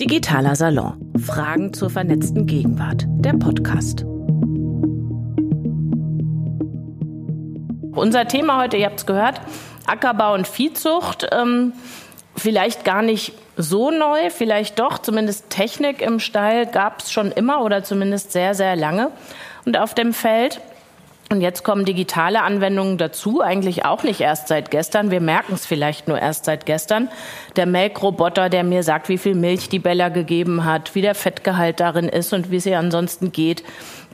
Digitaler Salon. Fragen zur vernetzten Gegenwart. Der Podcast. Unser Thema heute, ihr habt es gehört, Ackerbau und Viehzucht. Ähm, vielleicht gar nicht so neu, vielleicht doch, zumindest Technik im Stall gab es schon immer oder zumindest sehr, sehr lange. Und auf dem Feld und jetzt kommen digitale Anwendungen dazu, eigentlich auch nicht erst seit gestern. Wir merken es vielleicht nur erst seit gestern. Der Melkroboter, der mir sagt, wie viel Milch die Bella gegeben hat, wie der Fettgehalt darin ist und wie es ihr ansonsten geht.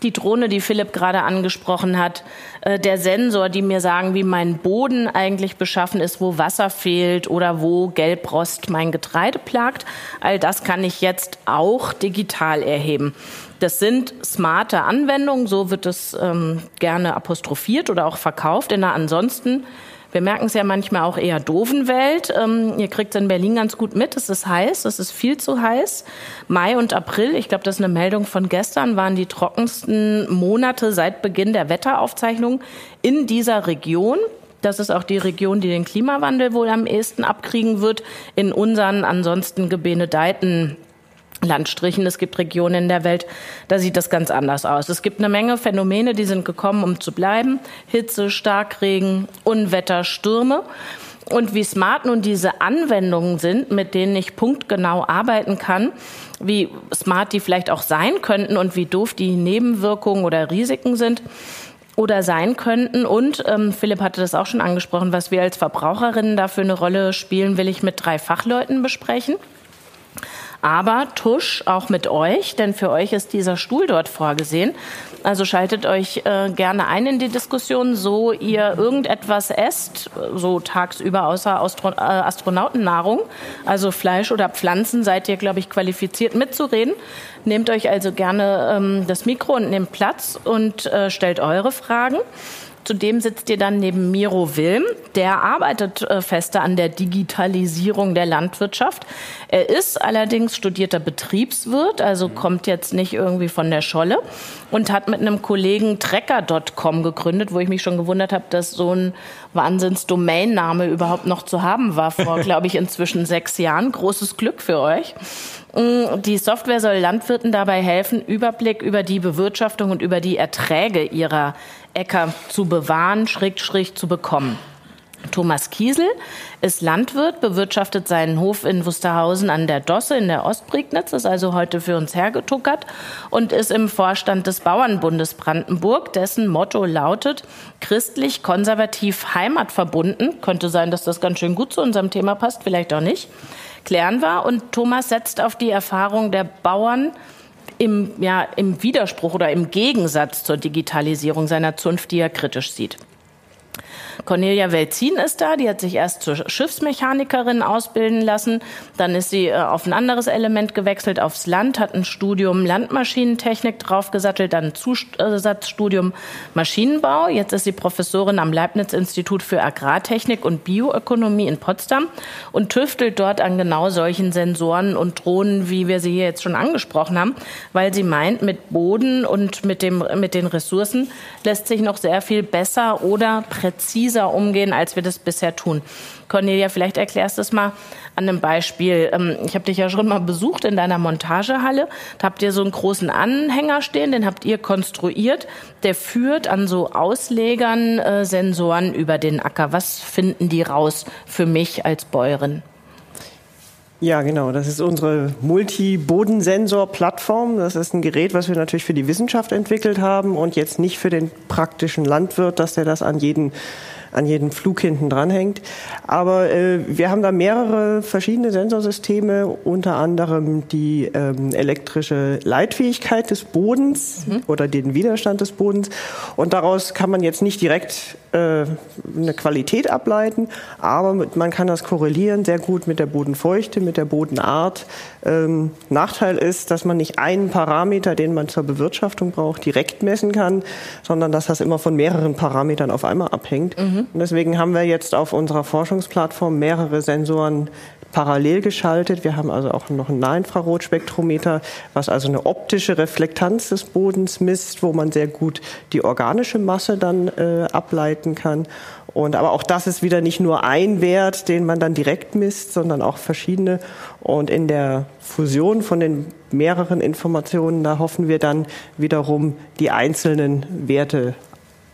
Die Drohne, die Philipp gerade angesprochen hat, äh, der Sensor, die mir sagen, wie mein Boden eigentlich beschaffen ist, wo Wasser fehlt oder wo Gelbrost mein Getreide plagt. All das kann ich jetzt auch digital erheben. Das sind smarte Anwendungen, so wird es ähm, gerne apostrophiert oder auch verkauft. In einer ansonsten, wir merken es ja manchmal auch eher doofen Welt. Ähm, ihr kriegt es in Berlin ganz gut mit. Es ist heiß, es ist viel zu heiß. Mai und April, ich glaube, das ist eine Meldung von gestern, waren die trockensten Monate seit Beginn der Wetteraufzeichnung in dieser Region. Das ist auch die Region, die den Klimawandel wohl am ehesten abkriegen wird. In unseren ansonsten gebenedeiten Landstrichen. Es gibt Regionen in der Welt, da sieht das ganz anders aus. Es gibt eine Menge Phänomene, die sind gekommen, um zu bleiben. Hitze, Starkregen, Unwetter, Stürme. Und wie smart nun diese Anwendungen sind, mit denen ich punktgenau arbeiten kann, wie smart die vielleicht auch sein könnten und wie doof die Nebenwirkungen oder Risiken sind oder sein könnten. Und ähm, Philipp hatte das auch schon angesprochen, was wir als Verbraucherinnen dafür eine Rolle spielen, will ich mit drei Fachleuten besprechen aber Tusch auch mit euch, denn für euch ist dieser Stuhl dort vorgesehen. Also schaltet euch äh, gerne ein in die Diskussion, so ihr irgendetwas esst, so tagsüber außer Astro äh, Astronautennahrung, also Fleisch oder Pflanzen, seid ihr, glaube ich, qualifiziert mitzureden. Nehmt euch also gerne ähm, das Mikro und nehmt Platz und äh, stellt eure Fragen. Zudem sitzt ihr dann neben Miro Wilm. Der arbeitet äh, fester an der Digitalisierung der Landwirtschaft. Er ist allerdings studierter Betriebswirt, also mhm. kommt jetzt nicht irgendwie von der Scholle und hat mit einem Kollegen Trecker.com gegründet, wo ich mich schon gewundert habe, dass so ein Wahnsinns-Domainname überhaupt noch zu haben war vor, glaube ich, inzwischen sechs Jahren. Großes Glück für euch. Die Software soll Landwirten dabei helfen, Überblick über die Bewirtschaftung und über die Erträge ihrer Äcker zu bewahren, schräg, schräg zu bekommen. Thomas Kiesel ist Landwirt, bewirtschaftet seinen Hof in Wusterhausen an der Dosse in der Ostprignitz, ist also heute für uns hergetuckert und ist im Vorstand des Bauernbundes Brandenburg, dessen Motto lautet christlich, konservativ, heimatverbunden. Könnte sein, dass das ganz schön gut zu unserem Thema passt, vielleicht auch nicht. Klären wir. Und Thomas setzt auf die Erfahrung der Bauern im, ja, im Widerspruch oder im Gegensatz zur Digitalisierung seiner Zunft, die er kritisch sieht. Cornelia Welzin ist da, die hat sich erst zur Schiffsmechanikerin ausbilden lassen, dann ist sie äh, auf ein anderes Element gewechselt, aufs Land, hat ein Studium Landmaschinentechnik draufgesattelt, dann ein Zusatzstudium Maschinenbau. Jetzt ist sie Professorin am Leibniz-Institut für Agrartechnik und Bioökonomie in Potsdam und tüftelt dort an genau solchen Sensoren und Drohnen, wie wir sie hier jetzt schon angesprochen haben, weil sie meint, mit Boden und mit, dem, mit den Ressourcen lässt sich noch sehr viel besser oder präziser präziser umgehen, als wir das bisher tun. Cornelia, vielleicht erklärst du es mal an einem Beispiel. Ähm, ich habe dich ja schon mal besucht in deiner Montagehalle. Da habt ihr so einen großen Anhänger stehen, den habt ihr konstruiert. Der führt an so Auslegern äh, Sensoren über den Acker. Was finden die raus für mich als Bäuerin? Ja, genau. Das ist unsere Multi-Bodensensor-Plattform. Das ist ein Gerät, was wir natürlich für die Wissenschaft entwickelt haben und jetzt nicht für den praktischen Landwirt, dass der das an jeden an jedem Flug hinten dranhängt. Aber äh, wir haben da mehrere verschiedene Sensorsysteme, unter anderem die ähm, elektrische Leitfähigkeit des Bodens mhm. oder den Widerstand des Bodens. Und daraus kann man jetzt nicht direkt eine Qualität ableiten, aber man kann das korrelieren sehr gut mit der Bodenfeuchte, mit der Bodenart. Ähm, Nachteil ist, dass man nicht einen Parameter, den man zur Bewirtschaftung braucht, direkt messen kann, sondern dass das immer von mehreren Parametern auf einmal abhängt. Mhm. Mhm. Und deswegen haben wir jetzt auf unserer Forschungsplattform mehrere Sensoren parallel geschaltet. Wir haben also auch noch ein Nahinfrarotspektrometer, was also eine optische Reflektanz des Bodens misst, wo man sehr gut die organische Masse dann äh, ableiten kann. Und aber auch das ist wieder nicht nur ein Wert, den man dann direkt misst, sondern auch verschiedene. Und in der Fusion von den mehreren Informationen, da hoffen wir dann wiederum die einzelnen Werte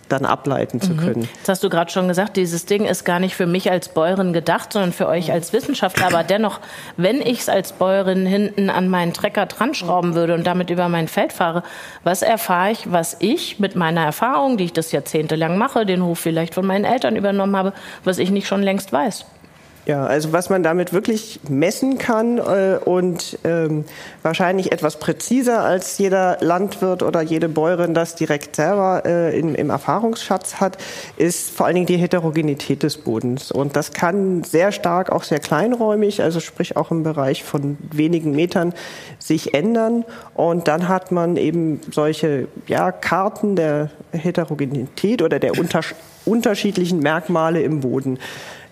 dann ableiten zu mhm. können. Das hast du gerade schon gesagt, dieses Ding ist gar nicht für mich als Bäuerin gedacht, sondern für euch als Wissenschaftler. Aber dennoch, wenn ich es als Bäuerin hinten an meinen Trecker dran schrauben würde und damit über mein Feld fahre, was erfahre ich, was ich mit meiner Erfahrung, die ich das jahrzehntelang mache, den Hof vielleicht von meinen Eltern übernommen habe, was ich nicht schon längst weiß? Ja, also was man damit wirklich messen kann äh, und ähm, wahrscheinlich etwas präziser als jeder Landwirt oder jede Bäuerin das direkt selber äh, in, im Erfahrungsschatz hat, ist vor allen Dingen die Heterogenität des Bodens. Und das kann sehr stark, auch sehr kleinräumig, also sprich auch im Bereich von wenigen Metern, sich ändern. Und dann hat man eben solche ja, Karten der Heterogenität oder der unterschiedlichen Merkmale im Boden.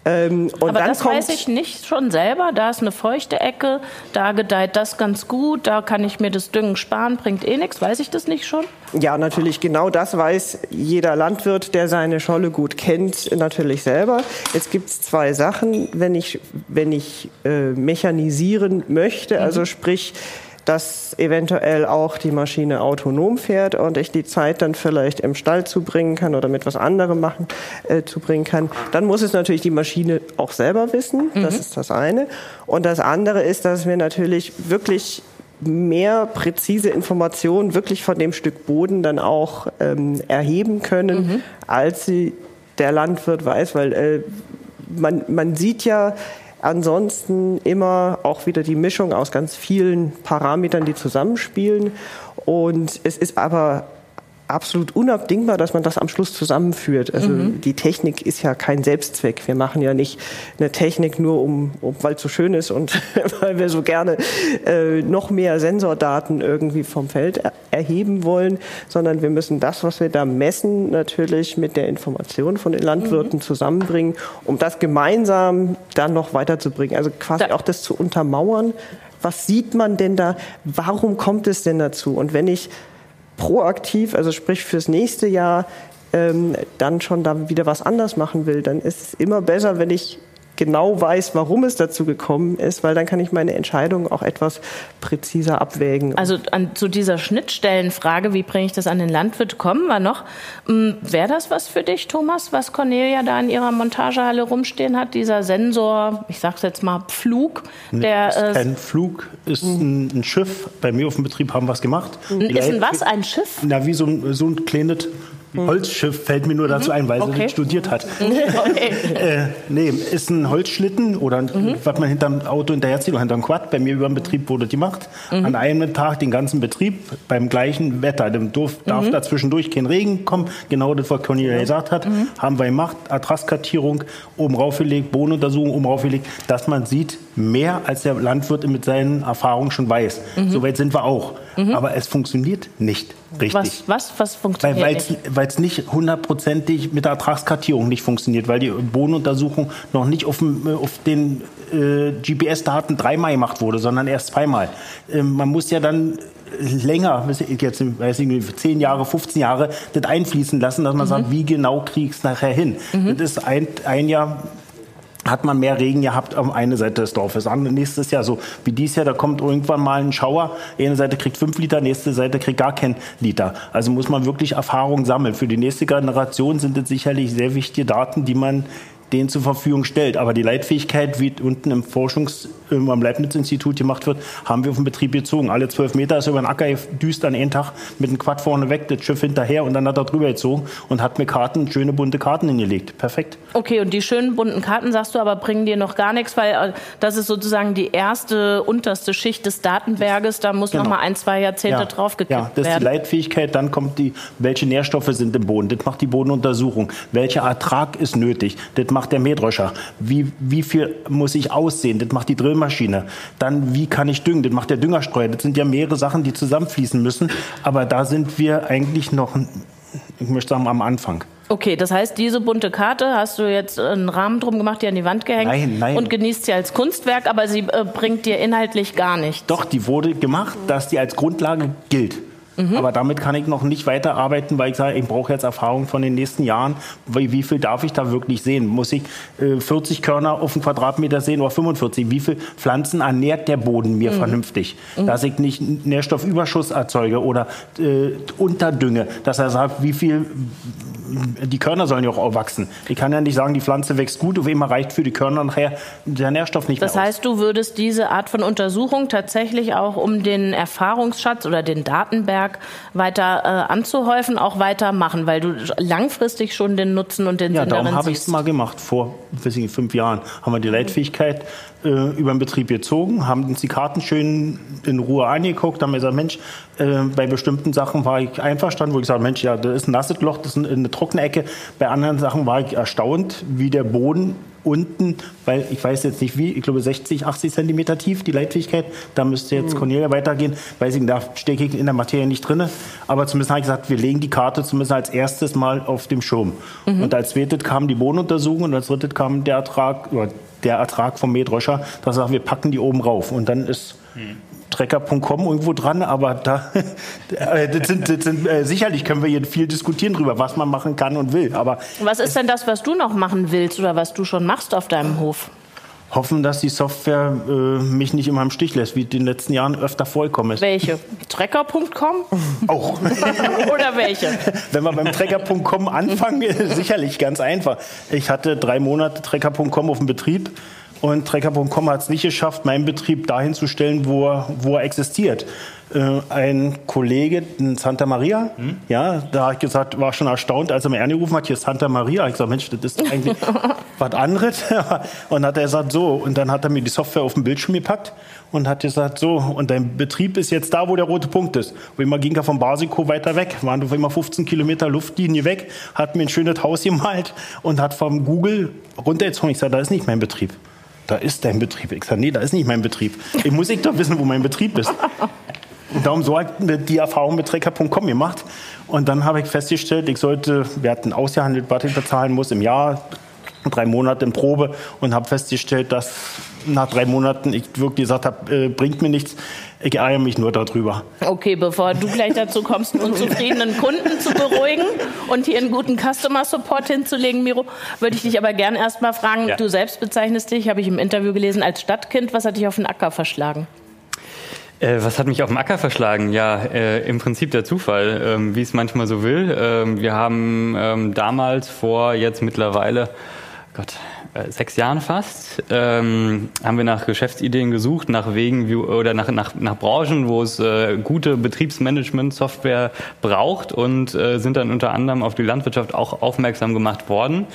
Ähm, und Aber dann das weiß ich nicht schon selber. Da ist eine feuchte Ecke, da gedeiht das ganz gut, da kann ich mir das Düngen sparen, bringt eh nichts. Weiß ich das nicht schon? Ja, natürlich. Genau das weiß jeder Landwirt, der seine Scholle gut kennt, natürlich selber. Jetzt gibt es zwei Sachen, wenn ich, wenn ich äh, mechanisieren möchte, also mhm. sprich dass eventuell auch die Maschine autonom fährt und ich die Zeit dann vielleicht im Stall zubringen kann oder mit was anderem machen äh, zubringen kann. Dann muss es natürlich die Maschine auch selber wissen. Das mhm. ist das eine. Und das andere ist, dass wir natürlich wirklich mehr präzise Informationen wirklich von dem Stück Boden dann auch ähm, erheben können, mhm. als sie der Landwirt weiß, weil äh, man, man sieht ja, Ansonsten immer auch wieder die Mischung aus ganz vielen Parametern, die zusammenspielen. Und es ist aber absolut unabdingbar, dass man das am Schluss zusammenführt. Also mhm. die Technik ist ja kein Selbstzweck. Wir machen ja nicht eine Technik nur, um, um weil es so schön ist und weil wir so gerne äh, noch mehr Sensordaten irgendwie vom Feld er erheben wollen, sondern wir müssen das, was wir da messen, natürlich mit der Information von den Landwirten mhm. zusammenbringen, um das gemeinsam dann noch weiterzubringen. Also quasi da auch das zu untermauern. Was sieht man denn da? Warum kommt es denn dazu? Und wenn ich proaktiv, also sprich fürs nächste Jahr, ähm, dann schon da wieder was anders machen will, dann ist es immer besser, wenn ich genau weiß, warum es dazu gekommen ist, weil dann kann ich meine Entscheidung auch etwas präziser abwägen. Also an, zu dieser Schnittstellenfrage, wie bringe ich das an den Landwirt, kommen wir noch. Hm, Wäre das was für dich, Thomas, was Cornelia da in ihrer Montagehalle rumstehen hat, dieser Sensor, ich sag's jetzt mal Flug, der ist äh, kein Flug, ist ein, ein, Schiff. Bei mir auf dem Betrieb haben wir es gemacht. Ist ein was? Ein Schiff? Na, wie so ein, so ein kleines hm. Holzschiff fällt mir nur dazu ein, weil okay. sie studiert hat. Okay. äh, nee, ist ein Holzschlitten oder mhm. was man hinterm Auto hinterherzieht oder hinterm Quad. Bei mir über dem Betrieb wurde die gemacht. Mhm. An einem Tag den ganzen Betrieb beim gleichen Wetter. Dem darf, darf mhm. da zwischendurch kein Regen kommen. Genau das, was Cornelia gesagt hat. Mhm. Haben wir gemacht. Adresskartierung oben raufgelegt, Bodenuntersuchung oben raufgelegt, dass man sieht, mehr als der Landwirt mit seinen Erfahrungen schon weiß. Mhm. Soweit sind wir auch. Mhm. Aber es funktioniert nicht richtig. Was, was, was funktioniert weil, nicht? Weil es nicht hundertprozentig mit der Ertragskartierung nicht funktioniert, weil die Bodenuntersuchung noch nicht auf, dem, auf den äh, GPS-Daten dreimal gemacht wurde, sondern erst zweimal. Äh, man muss ja dann länger, jetzt weiß ich nicht, 10 Jahre, 15 Jahre, das einfließen lassen, dass man mhm. sagt, wie genau kriege ich es nachher hin. Mhm. Das ist ein, ein Jahr hat man mehr Regen gehabt am eine Seite des Dorfes. An nächstes Jahr so wie dieses Jahr, da kommt irgendwann mal ein Schauer. Eine Seite kriegt fünf Liter, nächste Seite kriegt gar kein Liter. Also muss man wirklich Erfahrung sammeln. Für die nächste Generation sind es sicherlich sehr wichtige Daten, die man denen zur Verfügung stellt. Aber die Leitfähigkeit, wie unten im Forschungs-, am Leibniz-Institut gemacht wird, haben wir auf den Betrieb gezogen. Alle zwölf Meter ist über den Acker düst an einen Tag mit dem Quad vorne weg, das Schiff hinterher und dann hat er drüber gezogen und hat mir Karten, schöne bunte Karten hingelegt. Perfekt. Okay, und die schönen bunten Karten, sagst du, aber bringen dir noch gar nichts, weil äh, das ist sozusagen die erste, unterste Schicht des Datenberges. Da muss genau. noch mal ein, zwei Jahrzehnte ja. draufgekippt werden. Ja, das ist die Leitfähigkeit. Dann kommt die, welche Nährstoffe sind im Boden. Das macht die Bodenuntersuchung. Welcher Ertrag ist nötig. Das macht der Mähdröscher. Wie, wie viel muss ich aussehen? Das macht die Drillmaschine. Dann, wie kann ich düngen? Das macht der Düngerstreuer. Das sind ja mehrere Sachen, die zusammenfließen müssen. Aber da sind wir eigentlich noch, ich möchte sagen, am Anfang. Okay, das heißt, diese bunte Karte hast du jetzt einen Rahmen drum gemacht, die an die Wand gehängt nein, nein. und genießt sie als Kunstwerk, aber sie äh, bringt dir inhaltlich gar nichts. Doch, die wurde gemacht, dass die als Grundlage gilt. Mhm. Aber damit kann ich noch nicht weiterarbeiten, weil ich sage, ich brauche jetzt Erfahrung von den nächsten Jahren. Wie, wie viel darf ich da wirklich sehen? Muss ich äh, 40 Körner auf einen Quadratmeter sehen oder 45? Wie viel Pflanzen ernährt der Boden mir mhm. vernünftig? Mhm. Dass ich nicht Nährstoffüberschuss erzeuge oder äh, unterdünge. Dass er sagt, wie viel die Körner sollen ja auch wachsen. Ich kann ja nicht sagen, die Pflanze wächst gut, auf immer reicht für die Körner nachher der Nährstoff nicht das mehr. Das heißt, du würdest diese Art von Untersuchung tatsächlich auch, um den Erfahrungsschatz oder den Datenberg weiter äh, anzuhäufen, auch weitermachen, weil du langfristig schon den Nutzen und den ja, Sinn darum habe ich es mal gemacht. Vor weiß ich, fünf Jahren haben wir die Leitfähigkeit äh, über den Betrieb gezogen, haben uns die Karten schön in Ruhe angeguckt, haben gesagt, Mensch, äh, bei bestimmten Sachen war ich einverstanden, wo ich gesagt Mensch, ja, das ist ein nasses Loch, das ist eine trockene Ecke. Bei anderen Sachen war ich erstaunt, wie der Boden unten, weil ich weiß jetzt nicht wie, ich glaube 60, 80 Zentimeter tief, die Leitfähigkeit. Da müsste jetzt mhm. Cornelia weitergehen. Weiß ich, da stecke ich in der Materie nicht drin. Aber zumindest habe ich gesagt, wir legen die Karte zumindest als erstes mal auf dem Schirm. Mhm. Und als zweites kam die Bodenuntersuchung und als drittes kam der Ertrag, oder der Ertrag vom Mähdroscher, da sagt, wir packen die oben rauf. Und dann ist hm. Trecker.com irgendwo dran, aber da äh, das sind, das sind, äh, sicherlich können wir hier viel diskutieren darüber, was man machen kann und will. Aber was ist denn das, was du noch machen willst oder was du schon machst auf deinem Hof? Hoffen, dass die Software äh, mich nicht immer im Stich lässt, wie in den letzten Jahren öfter vorgekommen ist. Welche? Trecker.com? Auch. Oder welche? Wenn wir beim Trecker.com anfangen, sicherlich ganz einfach. Ich hatte drei Monate Trecker.com auf dem Betrieb und Trecker.com hat es nicht geschafft, meinen Betrieb dahin zu stellen, wo er, wo er existiert. Äh, ein Kollege in Santa Maria, hm? ja, da habe ich gesagt, war schon erstaunt, als er mir angerufen hat, hier ist Santa Maria. Ich gesagt, Mensch, das ist eigentlich was anderes. und hat er gesagt, so, und dann hat er mir die Software auf den Bildschirm gepackt und hat gesagt, so, und dein Betrieb ist jetzt da, wo der rote Punkt ist. Wo immer ging er vom Basico weiter weg, waren auf immer 15 Kilometer Luftlinie weg, hat mir ein schönes Haus gemalt und hat vom Google runtergezogen. Ich sage, da ist nicht mein Betrieb da ist dein Betrieb. Ich sage, nee, da ist nicht mein Betrieb. Ich muss ich doch wissen, wo mein Betrieb ist. Und darum so hat die Erfahrung mit Trecker.com gemacht. Und dann habe ich festgestellt, ich sollte, wir hatten ausgehandelt, was ich bezahlen muss im Jahr, drei Monate in Probe und habe festgestellt, dass nach drei Monaten ich wirklich gesagt habe, äh, bringt mir nichts. Ich ärgere mich nur darüber. Okay, bevor du gleich dazu kommst, einen unzufriedenen Kunden zu beruhigen und hier einen guten Customer Support hinzulegen, Miro, würde ich dich aber gern erst mal fragen, ja. du selbst bezeichnest dich, habe ich im Interview gelesen, als Stadtkind. Was hat dich auf den Acker verschlagen? Äh, was hat mich auf den Acker verschlagen? Ja, äh, im Prinzip der Zufall, ähm, wie es manchmal so will. Ähm, wir haben ähm, damals vor jetzt mittlerweile, Gott, sechs Jahren fast, ähm, haben wir nach Geschäftsideen gesucht, nach Wegen wie, oder nach, nach, nach Branchen, wo es äh, gute Betriebsmanagement-Software braucht und äh, sind dann unter anderem auf die Landwirtschaft auch aufmerksam gemacht worden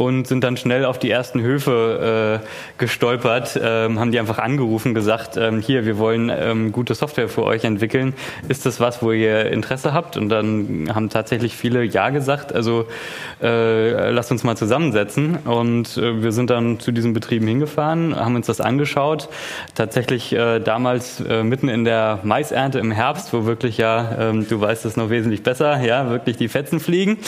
und sind dann schnell auf die ersten Höfe äh, gestolpert, ähm, haben die einfach angerufen, gesagt, ähm, hier, wir wollen ähm, gute Software für euch entwickeln. Ist das was, wo ihr Interesse habt? Und dann haben tatsächlich viele Ja gesagt. Also äh, lasst uns mal zusammensetzen. Und äh, wir sind dann zu diesen Betrieben hingefahren, haben uns das angeschaut. Tatsächlich äh, damals äh, mitten in der Maisernte im Herbst, wo wirklich ja, ähm, du weißt es noch wesentlich besser, ja, wirklich die Fetzen fliegen.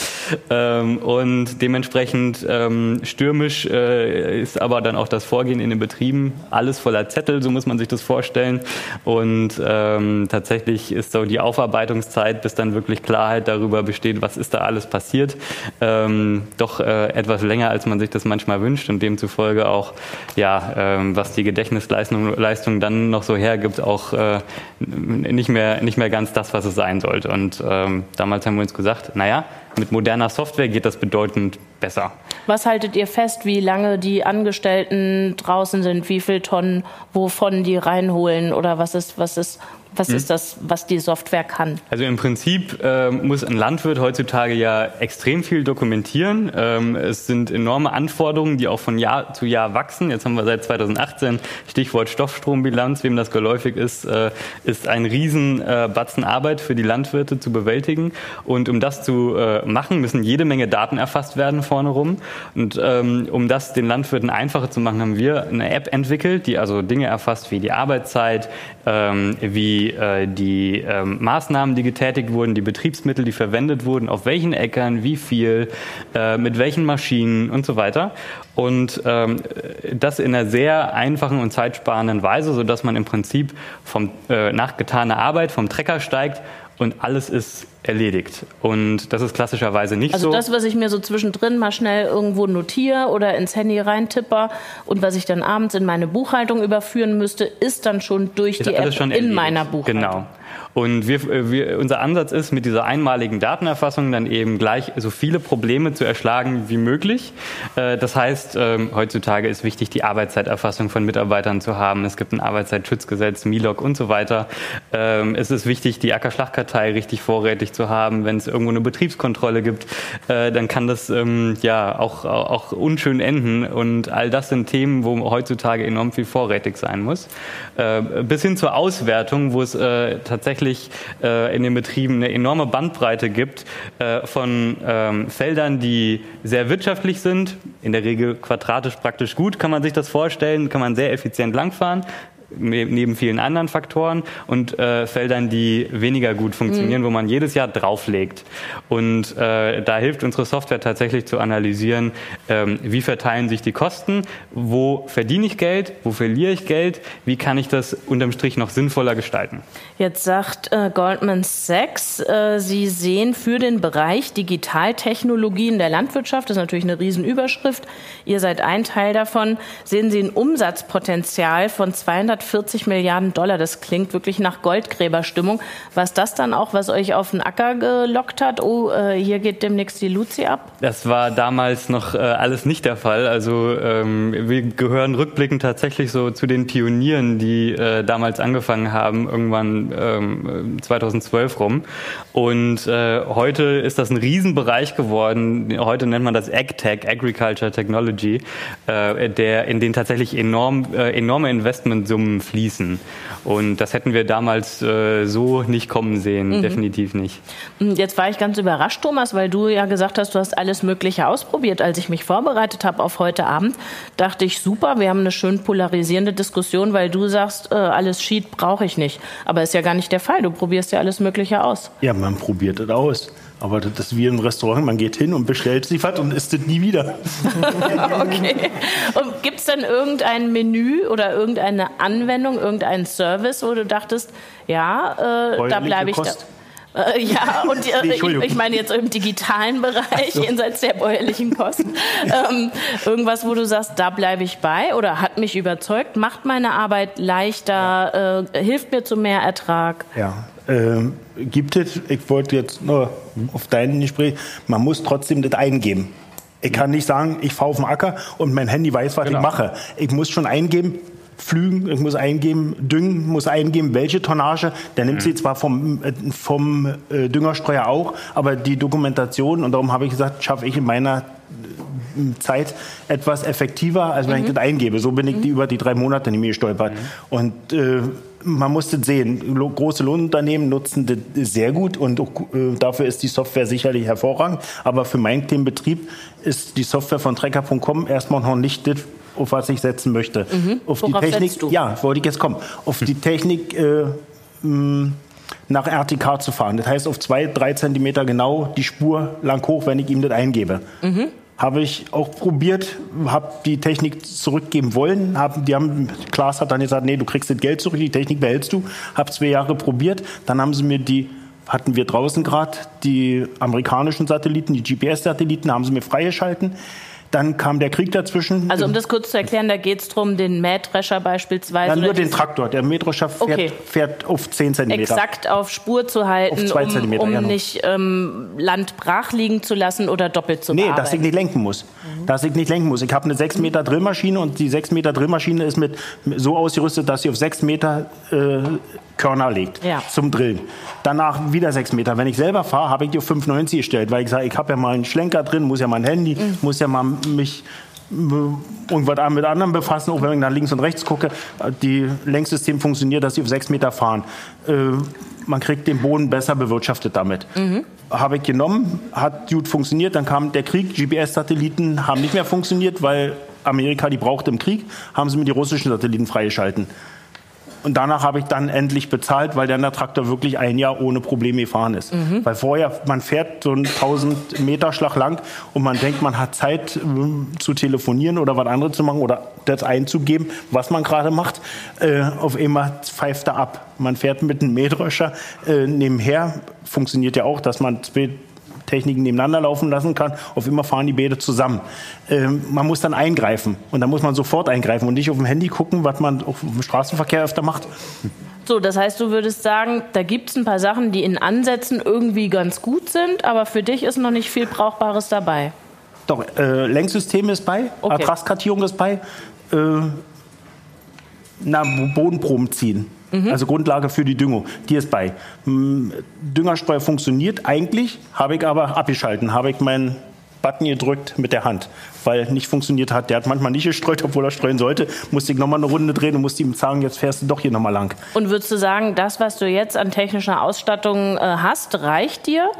Ähm, und dementsprechend ähm, stürmisch äh, ist aber dann auch das Vorgehen in den Betrieben. Alles voller Zettel, so muss man sich das vorstellen. Und ähm, tatsächlich ist so die Aufarbeitungszeit, bis dann wirklich Klarheit darüber besteht, was ist da alles passiert, ähm, doch äh, etwas länger, als man sich das manchmal wünscht und demzufolge auch, ja, ähm, was die Gedächtnisleistung Leistung dann noch so hergibt, auch äh, nicht mehr nicht mehr ganz das, was es sein sollte. Und ähm, damals haben wir uns gesagt, naja, mit moderner Software geht das bedeutend besser. Was haltet ihr fest, wie lange die Angestellten draußen sind, wie viele Tonnen, wovon die reinholen oder was ist, was ist was mhm. ist das, was die Software kann? Also im Prinzip äh, muss ein Landwirt heutzutage ja extrem viel dokumentieren. Ähm, es sind enorme Anforderungen, die auch von Jahr zu Jahr wachsen. Jetzt haben wir seit 2018 Stichwort Stoffstrombilanz, wem das geläufig ist, äh, ist ein Riesenbatzen äh, Arbeit für die Landwirte zu bewältigen. Und um das zu äh, machen, müssen jede Menge Daten erfasst werden vorne rum. Und ähm, um das den Landwirten einfacher zu machen, haben wir eine App entwickelt, die also Dinge erfasst wie die Arbeitszeit, ähm, wie die, äh, die ähm, Maßnahmen, die getätigt wurden, die Betriebsmittel, die verwendet wurden, auf welchen Äckern, wie viel, äh, mit welchen Maschinen und so weiter. Und ähm, das in einer sehr einfachen und zeitsparenden Weise, sodass man im Prinzip vom, äh, nach getaner Arbeit vom Trecker steigt und alles ist erledigt. Und das ist klassischerweise nicht also so. Also das, was ich mir so zwischendrin mal schnell irgendwo notiere oder ins Handy reintipper und was ich dann abends in meine Buchhaltung überführen müsste, ist dann schon durch ist die App in erledigt. meiner Buchhaltung. Genau. Und wir, äh, wir, unser Ansatz ist, mit dieser einmaligen Datenerfassung dann eben gleich so viele Probleme zu erschlagen wie möglich. Äh, das heißt, ähm, heutzutage ist wichtig, die Arbeitszeiterfassung von Mitarbeitern zu haben. Es gibt ein Arbeitszeitschutzgesetz, MILOG und so weiter. Ähm, es ist wichtig, die Ackerschlagkartei richtig vorrätig zu haben. Wenn es irgendwo eine Betriebskontrolle gibt, äh, dann kann das ähm, ja auch, auch unschön enden. Und all das sind Themen, wo heutzutage enorm viel vorrätig sein muss. Bis hin zur Auswertung, wo es tatsächlich tatsächlich äh, in den Betrieben eine enorme Bandbreite gibt äh, von ähm, Feldern, die sehr wirtschaftlich sind, in der Regel quadratisch praktisch gut, kann man sich das vorstellen, kann man sehr effizient langfahren, neben vielen anderen Faktoren und äh, Feldern, die weniger gut funktionieren, mhm. wo man jedes Jahr drauflegt. Und äh, da hilft unsere Software tatsächlich zu analysieren, ähm, wie verteilen sich die Kosten, wo verdiene ich Geld, wo verliere ich Geld, wie kann ich das unterm Strich noch sinnvoller gestalten. Jetzt sagt äh, Goldman Sachs, äh, Sie sehen für den Bereich Digitaltechnologien der Landwirtschaft, das ist natürlich eine Riesenüberschrift, ihr seid ein Teil davon, sehen Sie ein Umsatzpotenzial von 200 140 Milliarden Dollar. Das klingt wirklich nach Goldgräberstimmung. War es das dann auch, was euch auf den Acker gelockt hat? Oh, äh, hier geht demnächst die Luzi ab? Das war damals noch äh, alles nicht der Fall. Also ähm, wir gehören rückblickend tatsächlich so zu den Pionieren, die äh, damals angefangen haben, irgendwann ähm, 2012 rum. Und äh, heute ist das ein Riesenbereich geworden. Heute nennt man das AgTech, Agriculture Technology, äh, der in den tatsächlich enorm, äh, enorme Investmentsummen fließen. Und das hätten wir damals äh, so nicht kommen sehen, mhm. definitiv nicht. Hm, jetzt war ich ganz überrascht, Thomas, weil du ja gesagt hast, du hast alles Mögliche ausprobiert. Als ich mich vorbereitet habe auf heute Abend, dachte ich, super, wir haben eine schön polarisierende Diskussion, weil du sagst, äh, alles Sheet brauche ich nicht. Aber ist ja gar nicht der Fall. Du probierst ja alles Mögliche aus. Ja, man probiert es aus. Aber das ist wie im Restaurant, man geht hin und bestellt sich was und isst es nie wieder. okay. Und gibt es denn irgendein Menü oder irgendeine Anwendung, irgendeinen Service, wo du dachtest, ja, äh, da bleibe ich da. Äh, ja, und äh, ich, ich, meine jetzt im digitalen Bereich, so. jenseits der bäuerlichen Kosten. Ähm, irgendwas, wo du sagst, da bleibe ich bei oder hat mich überzeugt, macht meine Arbeit leichter, äh, hilft mir zu mehr Ertrag. Ja, ähm, gibt es, ich wollte jetzt nur auf dein Gespräch, man muss trotzdem das eingeben. Ich kann nicht sagen, ich fahre auf den Acker und mein Handy weiß, was genau. ich mache. Ich muss schon eingeben, Flügen, ich muss eingeben, Düngen, muss eingeben, welche Tonnage. Der nimmt mhm. sie zwar vom, äh, vom äh, Düngerstreuer auch, aber die Dokumentation, und darum habe ich gesagt, schaffe ich in meiner äh, Zeit etwas effektiver, als wenn mhm. ich das eingebe. So bin ich die mhm. über die drei Monate nicht mehr gestolpert. Mhm. Und äh, man muss das sehen. Große Lohnunternehmen nutzen das sehr gut und äh, dafür ist die Software sicherlich hervorragend. Aber für meinen kleinen Betrieb ist die Software von Trecker.com erstmal noch nicht das, auf was ich setzen möchte. Mhm. Auf Worauf die Technik, ja, wollte ich jetzt kommen. Auf die Technik äh, nach RTK zu fahren. Das heißt, auf zwei, drei Zentimeter genau die Spur lang hoch, wenn ich ihm das eingebe. Mhm habe ich auch probiert, habe die Technik zurückgeben wollen. Hab, die haben, Klaas hat dann gesagt, nee, du kriegst das Geld zurück, die Technik behältst du. Habe zwei Jahre probiert. Dann haben sie mir die, hatten wir draußen gerade, die amerikanischen Satelliten, die GPS-Satelliten, haben sie mir freigeschalten. Dann kam der Krieg dazwischen. Also um das kurz zu erklären, da geht es darum, den Mähdrescher beispielsweise. Ja, nur den Traktor. Der Mähdrescher fährt, okay. fährt auf 10 cm. Exakt auf Spur zu halten, um, um ja nicht ähm, Land brach liegen zu lassen oder doppelt zu Nee, bearbeiten. dass ich nicht lenken muss. Mhm. Dass ich nicht lenken muss. Ich habe eine 6 Meter Drillmaschine und die 6 Meter Drillmaschine ist mit so ausgerüstet, dass sie auf 6 Meter äh, Körner legt ja. zum Drillen. Danach wieder 6 Meter. Wenn ich selber fahre, habe ich die auf 5,90 gestellt, weil ich sage, ich habe ja mal einen Schlenker drin, muss ja mal ein Handy, mhm. muss ja mal mich irgendwas mit anderen befassen, auch wenn ich nach links und rechts gucke. Die Lenksystem funktioniert, dass sie auf 6 Meter fahren. Äh, man kriegt den Boden besser bewirtschaftet damit. Mhm. Habe ich genommen, hat gut funktioniert. Dann kam der Krieg, GPS-Satelliten haben nicht mehr funktioniert, weil Amerika die braucht im Krieg, haben sie mir die russischen Satelliten freigeschalten Und danach habe ich dann endlich bezahlt, weil dann der Traktor wirklich ein Jahr ohne Probleme gefahren ist. Mhm. Weil vorher, man fährt so einen 1000 Meter Schlag lang und man denkt, man hat Zeit äh, zu telefonieren oder was anderes zu machen oder das einzugeben, was man gerade macht. Äh, auf einmal pfeift er ab. Man fährt mit einem Mähdröscher äh, nebenher. Funktioniert ja auch, dass man zwei Techniken nebeneinander laufen lassen kann. Auf immer fahren die Bäder zusammen. Ähm, man muss dann eingreifen und dann muss man sofort eingreifen und nicht auf dem Handy gucken, was man auf dem Straßenverkehr öfter macht. So, das heißt, du würdest sagen, da gibt es ein paar Sachen, die in Ansätzen irgendwie ganz gut sind, aber für dich ist noch nicht viel Brauchbares dabei. Doch, äh, Lenksystem ist bei, okay. Ertragskartierung ist bei, äh, na, Bodenproben ziehen. Mhm. Also Grundlage für die Düngung, die ist bei. Düngerstreu funktioniert eigentlich, habe ich aber abgeschalten, habe ich meinen Button gedrückt mit der Hand, weil nicht funktioniert hat. Der hat manchmal nicht gestreut, obwohl er streuen sollte. Musste ich nochmal eine Runde drehen und musste ihm sagen, jetzt fährst du doch hier nochmal lang. Und würdest du sagen, das, was du jetzt an technischer Ausstattung äh, hast, reicht dir?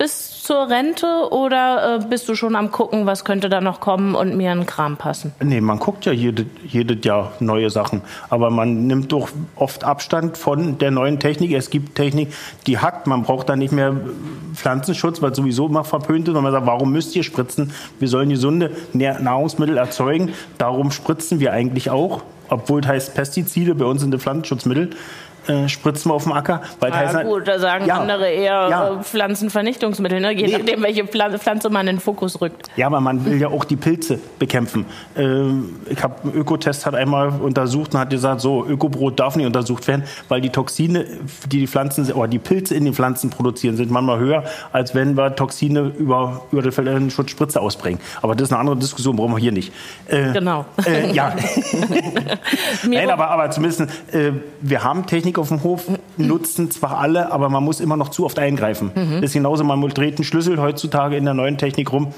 Bis zur Rente oder äh, bist du schon am gucken, was könnte da noch kommen und mir einen Kram passen? Nee, man guckt ja jedes jede Jahr neue Sachen. Aber man nimmt doch oft Abstand von der neuen Technik. Es gibt Technik, die hackt. Man braucht da nicht mehr Pflanzenschutz, weil sowieso immer verpönt ist. Und man sagt, warum müsst ihr spritzen? Wir sollen gesunde Nahrungsmittel erzeugen. Darum spritzen wir eigentlich auch. Obwohl es heißt Pestizide, bei uns sind die Pflanzenschutzmittel äh, spritzen wir auf dem Acker. Weil ja, heißt, gut, da sagen ja, andere eher ja. Äh, Pflanzenvernichtungsmittel, ne? je nee. nachdem, welche Pflanze man in den Fokus rückt. Ja, aber man will ja auch die Pilze bekämpfen. Ähm, ich habe einen Ökotest hat einmal untersucht und hat gesagt, so Ökobrot darf nicht untersucht werden, weil die Toxine, die die Pflanzen oder die Pilze in den Pflanzen produzieren, sind manchmal höher, als wenn wir Toxine über, über die Schutzspritze ausbringen. Aber das ist eine andere Diskussion, brauchen wir hier nicht. Äh, genau. Äh, ja. Nein, aber, aber zumindest, äh, wir haben Technik auf dem Hof nutzen zwar alle, aber man muss immer noch zu oft eingreifen. Mhm. Das ist genauso, man dreht einen Schlüssel heutzutage in der neuen Technik rum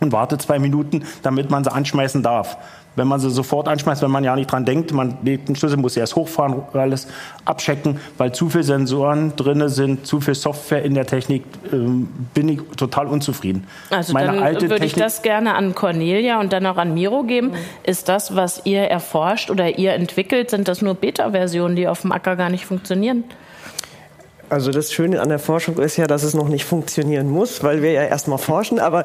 und wartet zwei Minuten, damit man sie anschmeißen darf wenn man sie sofort anschmeißt, wenn man ja nicht dran denkt, man legt den Schlüssel, muss sie erst hochfahren, alles abchecken, weil zu viele Sensoren drin sind, zu viel Software in der Technik, ähm, bin ich total unzufrieden. Also Meine dann würde Technik ich das gerne an Cornelia und dann auch an Miro geben. Mhm. Ist das, was ihr erforscht oder ihr entwickelt, sind das nur Beta-Versionen, die auf dem Acker gar nicht funktionieren? Also das Schöne an der Forschung ist ja, dass es noch nicht funktionieren muss, weil wir ja erstmal forschen. Aber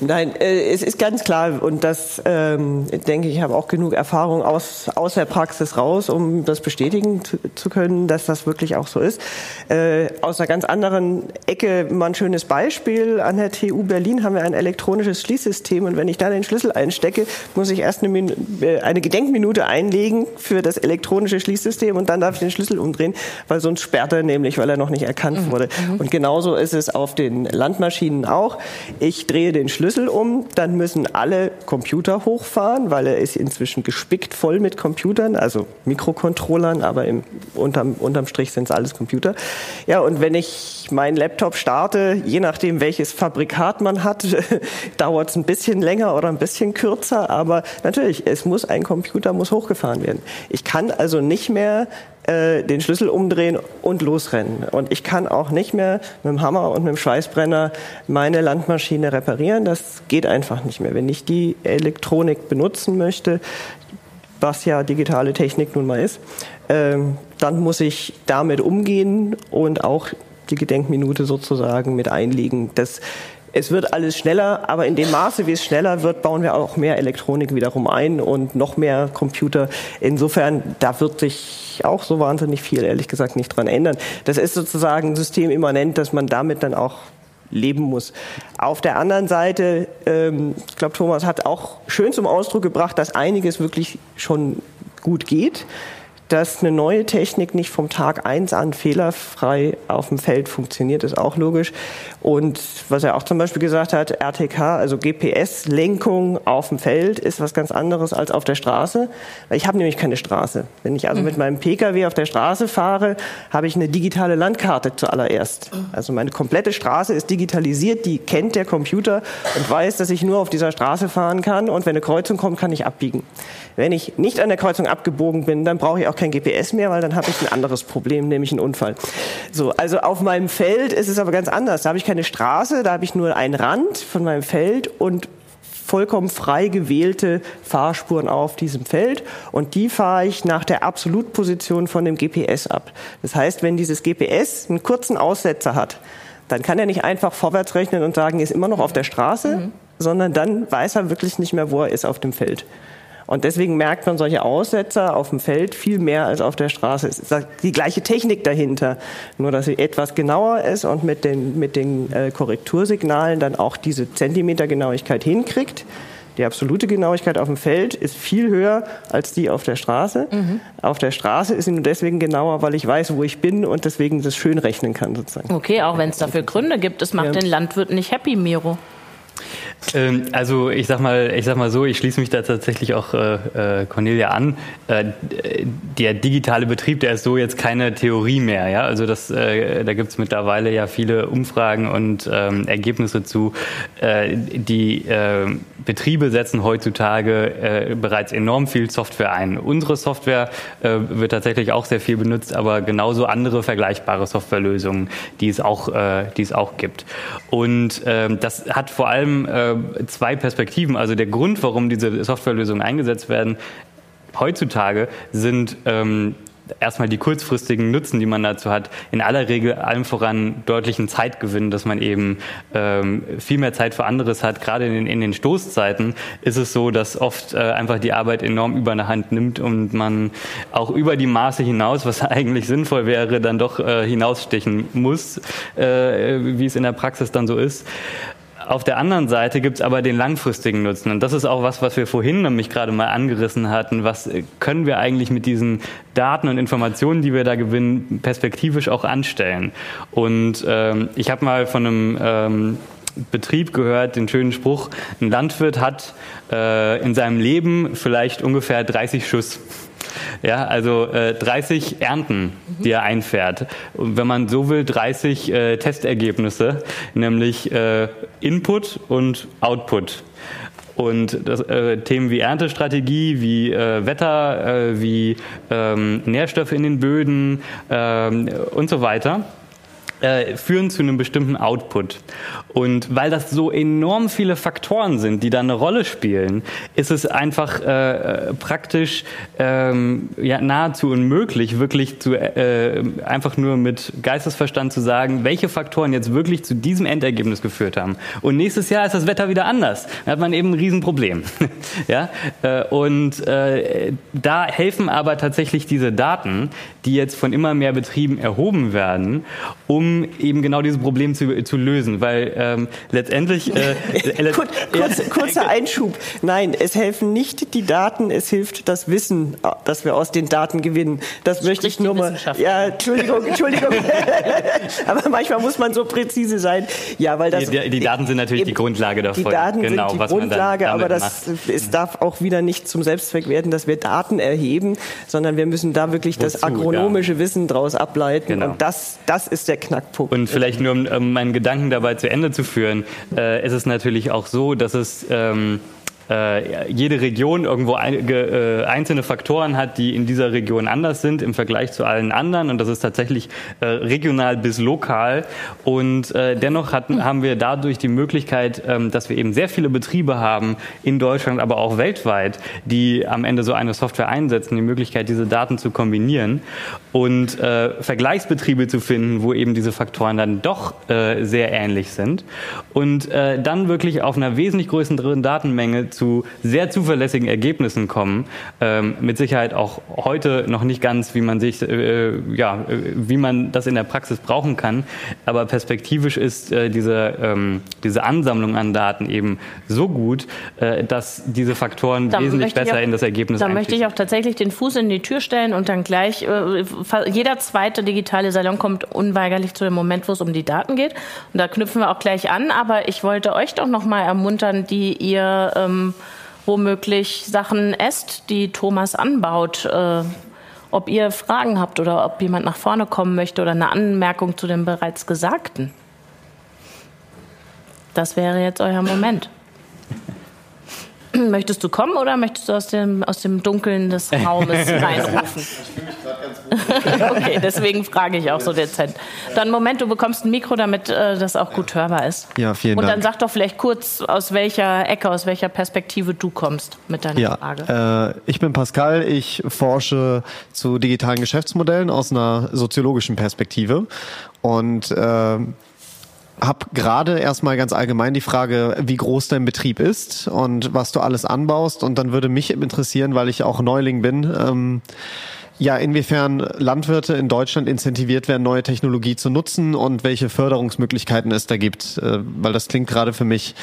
nein, äh, es ist ganz klar und das ähm, denke ich, habe auch genug Erfahrung aus, aus der Praxis raus, um das bestätigen zu können, dass das wirklich auch so ist. Äh, aus einer ganz anderen Ecke mal ein schönes Beispiel. An der TU Berlin haben wir ein elektronisches Schließsystem und wenn ich da den Schlüssel einstecke, muss ich erst eine, äh, eine Gedenkminute einlegen für das elektronische Schließsystem und dann darf ich den Schlüssel umdrehen, weil sonst sperrt er nämlich, weil er noch noch nicht erkannt mhm. wurde. Mhm. Und genauso ist es auf den Landmaschinen auch. Ich drehe den Schlüssel um, dann müssen alle Computer hochfahren, weil er ist inzwischen gespickt voll mit Computern, also Mikrocontrollern, aber im, unterm, unterm Strich sind es alles Computer. Ja, und wenn ich meinen Laptop starte, je nachdem welches Fabrikat man hat, dauert es ein bisschen länger oder ein bisschen kürzer, aber natürlich, es muss ein Computer muss hochgefahren werden. Ich kann also nicht mehr äh, den Schlüssel umdrehen und losrennen. Und ich kann auch nicht mehr mit dem Hammer und mit dem Schweißbrenner meine Landmaschine reparieren. Das geht einfach nicht mehr. Wenn ich die Elektronik benutzen möchte, was ja digitale Technik nun mal ist, äh, dann muss ich damit umgehen und auch die Gedenkminute sozusagen mit einlegen. Das es wird alles schneller, aber in dem Maße, wie es schneller wird, bauen wir auch mehr Elektronik wiederum ein und noch mehr Computer. Insofern, da wird sich auch so wahnsinnig viel, ehrlich gesagt, nicht dran ändern. Das ist sozusagen systemimmanent, dass man damit dann auch leben muss. Auf der anderen Seite, ähm, ich glaube, Thomas hat auch schön zum Ausdruck gebracht, dass einiges wirklich schon gut geht dass eine neue Technik nicht vom Tag eins an fehlerfrei auf dem Feld funktioniert, ist auch logisch. Und was er auch zum Beispiel gesagt hat, RTK, also GPS-Lenkung auf dem Feld, ist was ganz anderes als auf der Straße. Ich habe nämlich keine Straße. Wenn ich also mit meinem Pkw auf der Straße fahre, habe ich eine digitale Landkarte zuallererst. Also meine komplette Straße ist digitalisiert, die kennt der Computer und weiß, dass ich nur auf dieser Straße fahren kann und wenn eine Kreuzung kommt, kann ich abbiegen. Wenn ich nicht an der Kreuzung abgebogen bin, dann brauche ich auch kein GPS mehr, weil dann habe ich ein anderes Problem, nämlich einen Unfall. So, also auf meinem Feld ist es aber ganz anders. Da habe ich keine Straße, da habe ich nur einen Rand von meinem Feld und vollkommen frei gewählte Fahrspuren auf diesem Feld und die fahre ich nach der Absolutposition von dem GPS ab. Das heißt, wenn dieses GPS einen kurzen Aussetzer hat, dann kann er nicht einfach vorwärts rechnen und sagen, ist immer noch auf der Straße, mhm. sondern dann weiß er wirklich nicht mehr, wo er ist auf dem Feld. Und deswegen merkt man solche Aussetzer auf dem Feld viel mehr als auf der Straße. Es ist die gleiche Technik dahinter, nur dass sie etwas genauer ist und mit den, mit den äh, Korrektursignalen dann auch diese Zentimetergenauigkeit hinkriegt. Die absolute Genauigkeit auf dem Feld ist viel höher als die auf der Straße. Mhm. Auf der Straße ist sie nur deswegen genauer, weil ich weiß, wo ich bin und deswegen das schön rechnen kann sozusagen. Okay, auch wenn es dafür Gründe gibt, es macht ja. den Landwirt nicht happy, Miro. Ähm, also ich sag mal, ich sag mal so, ich schließe mich da tatsächlich auch äh, äh, Cornelia an. Äh, der digitale Betrieb, der ist so jetzt keine Theorie mehr. Ja? Also das, äh, da gibt es mittlerweile ja viele Umfragen und ähm, Ergebnisse zu. Äh, die äh, Betriebe setzen heutzutage bereits enorm viel Software ein. Unsere Software wird tatsächlich auch sehr viel benutzt, aber genauso andere vergleichbare Softwarelösungen, die es auch, die es auch gibt. Und ähm, das hat vor allem äh, zwei Perspektiven. Also der Grund, warum diese Softwarelösungen eingesetzt werden, heutzutage sind ähm, erstmal die kurzfristigen Nutzen, die man dazu hat, in aller Regel allem voran deutlichen Zeitgewinn, dass man eben ähm, viel mehr Zeit für anderes hat. Gerade in, in den Stoßzeiten ist es so, dass oft äh, einfach die Arbeit enorm über eine Hand nimmt und man auch über die Maße hinaus, was eigentlich sinnvoll wäre, dann doch äh, hinausstechen muss, äh, wie es in der Praxis dann so ist. Auf der anderen Seite gibt es aber den langfristigen Nutzen. Und das ist auch was, was wir vorhin nämlich gerade mal angerissen hatten. Was können wir eigentlich mit diesen Daten und Informationen, die wir da gewinnen, perspektivisch auch anstellen? Und ähm, ich habe mal von einem ähm, Betrieb gehört den schönen Spruch, ein Landwirt hat äh, in seinem Leben vielleicht ungefähr 30 Schuss. Ja, also äh, 30 Ernten, die er einfährt. Und wenn man so will, 30 äh, Testergebnisse, nämlich äh, Input und Output. Und das, äh, Themen wie Erntestrategie, wie äh, Wetter, äh, wie ähm, Nährstoffe in den Böden ähm, und so weiter äh, führen zu einem bestimmten Output. Und weil das so enorm viele Faktoren sind, die da eine Rolle spielen, ist es einfach äh, praktisch ähm, ja, nahezu unmöglich, wirklich zu, äh, einfach nur mit Geistesverstand zu sagen, welche Faktoren jetzt wirklich zu diesem Endergebnis geführt haben. Und nächstes Jahr ist das Wetter wieder anders. Da hat man eben ein Riesenproblem. ja? Äh, und äh, da helfen aber tatsächlich diese Daten, die jetzt von immer mehr Betrieben erhoben werden, um eben genau dieses Problem zu, zu lösen. Weil ähm, letztendlich. Äh, Kur kurz, kurzer Einschub. Nein, es helfen nicht die Daten, es hilft das Wissen, das wir aus den Daten gewinnen. Das Sprich möchte ich nur mal. Ja, Entschuldigung, Entschuldigung. Aber manchmal muss man so präzise sein. Ja, weil das. Die, die Daten sind natürlich die Grundlage davon. Die Daten genau, sind die Grundlage, aber das, es darf auch wieder nicht zum Selbstzweck werden, dass wir Daten erheben, sondern wir müssen da wirklich Wozu, das agronomische ja. Wissen daraus ableiten. Genau. Und das, das ist der Knackpunkt. Und vielleicht nur, um meinen Gedanken dabei zu Ende zu führen, äh, ist es natürlich auch so, dass es ähm, äh, jede Region irgendwo ein, äh, einzelne Faktoren hat, die in dieser Region anders sind im Vergleich zu allen anderen. Und das ist tatsächlich äh, regional bis lokal. Und äh, dennoch hatten, haben wir dadurch die Möglichkeit, ähm, dass wir eben sehr viele Betriebe haben in Deutschland, aber auch weltweit, die am Ende so eine Software einsetzen, die Möglichkeit, diese Daten zu kombinieren und äh, Vergleichsbetriebe zu finden, wo eben diese Faktoren dann doch äh, sehr ähnlich sind. Und dann wirklich auf einer wesentlich größeren Datenmenge zu sehr zuverlässigen Ergebnissen kommen. Ähm, mit Sicherheit auch heute noch nicht ganz, wie man sich, äh, ja, wie man das in der Praxis brauchen kann. Aber perspektivisch ist äh, diese, ähm, diese Ansammlung an Daten eben so gut, äh, dass diese Faktoren da wesentlich besser auch, in das Ergebnis Da möchte ich auch tatsächlich den Fuß in die Tür stellen und dann gleich, äh, jeder zweite digitale Salon kommt unweigerlich zu dem Moment, wo es um die Daten geht. Und da knüpfen wir auch gleich an. Aber ich wollte euch doch noch mal ermuntern, die ihr ähm, womöglich Sachen esst, die Thomas anbaut. Äh, ob ihr Fragen habt oder ob jemand nach vorne kommen möchte oder eine Anmerkung zu dem bereits Gesagten. Das wäre jetzt euer Moment. Möchtest du kommen oder möchtest du aus dem, aus dem Dunkeln des Raumes reinrufen? Ich fühle mich gerade okay, deswegen frage ich auch so dezent. Dann Moment, du bekommst ein Mikro, damit äh, das auch gut hörbar ist. Ja, vielen Und Dank. dann sag doch vielleicht kurz, aus welcher Ecke, aus welcher Perspektive du kommst mit deiner Ja, Frage. äh, ich bin Pascal. Ich forsche zu digitalen Geschäftsmodellen aus einer soziologischen Perspektive und äh, habe gerade erstmal ganz allgemein die Frage, wie groß dein Betrieb ist und was du alles anbaust. Und dann würde mich interessieren, weil ich auch Neuling bin, ähm, ja, inwiefern Landwirte in Deutschland incentiviert werden, neue Technologie zu nutzen und welche Förderungsmöglichkeiten es da gibt. Äh, weil das klingt gerade für mich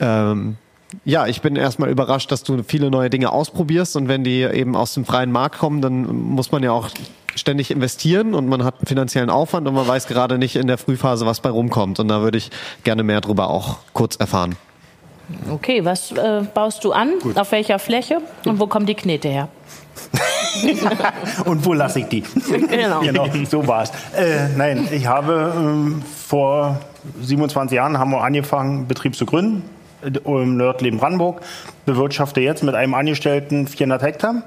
ähm, ja, ich bin erstmal überrascht, dass du viele neue Dinge ausprobierst und wenn die eben aus dem freien Markt kommen, dann muss man ja auch ständig investieren und man hat einen finanziellen Aufwand und man weiß gerade nicht in der Frühphase, was bei rumkommt. Und da würde ich gerne mehr darüber auch kurz erfahren. Okay, was äh, baust du an? Auf welcher Fläche? Und wo kommen die Knete her? Und wo lasse ich die? Genau. genau, so war's. Äh, nein, ich habe ähm, vor 27 Jahren haben wir angefangen, einen Betrieb zu gründen äh, im Nördleben Brandenburg. Bewirtschafte jetzt mit einem Angestellten 400 Hektar.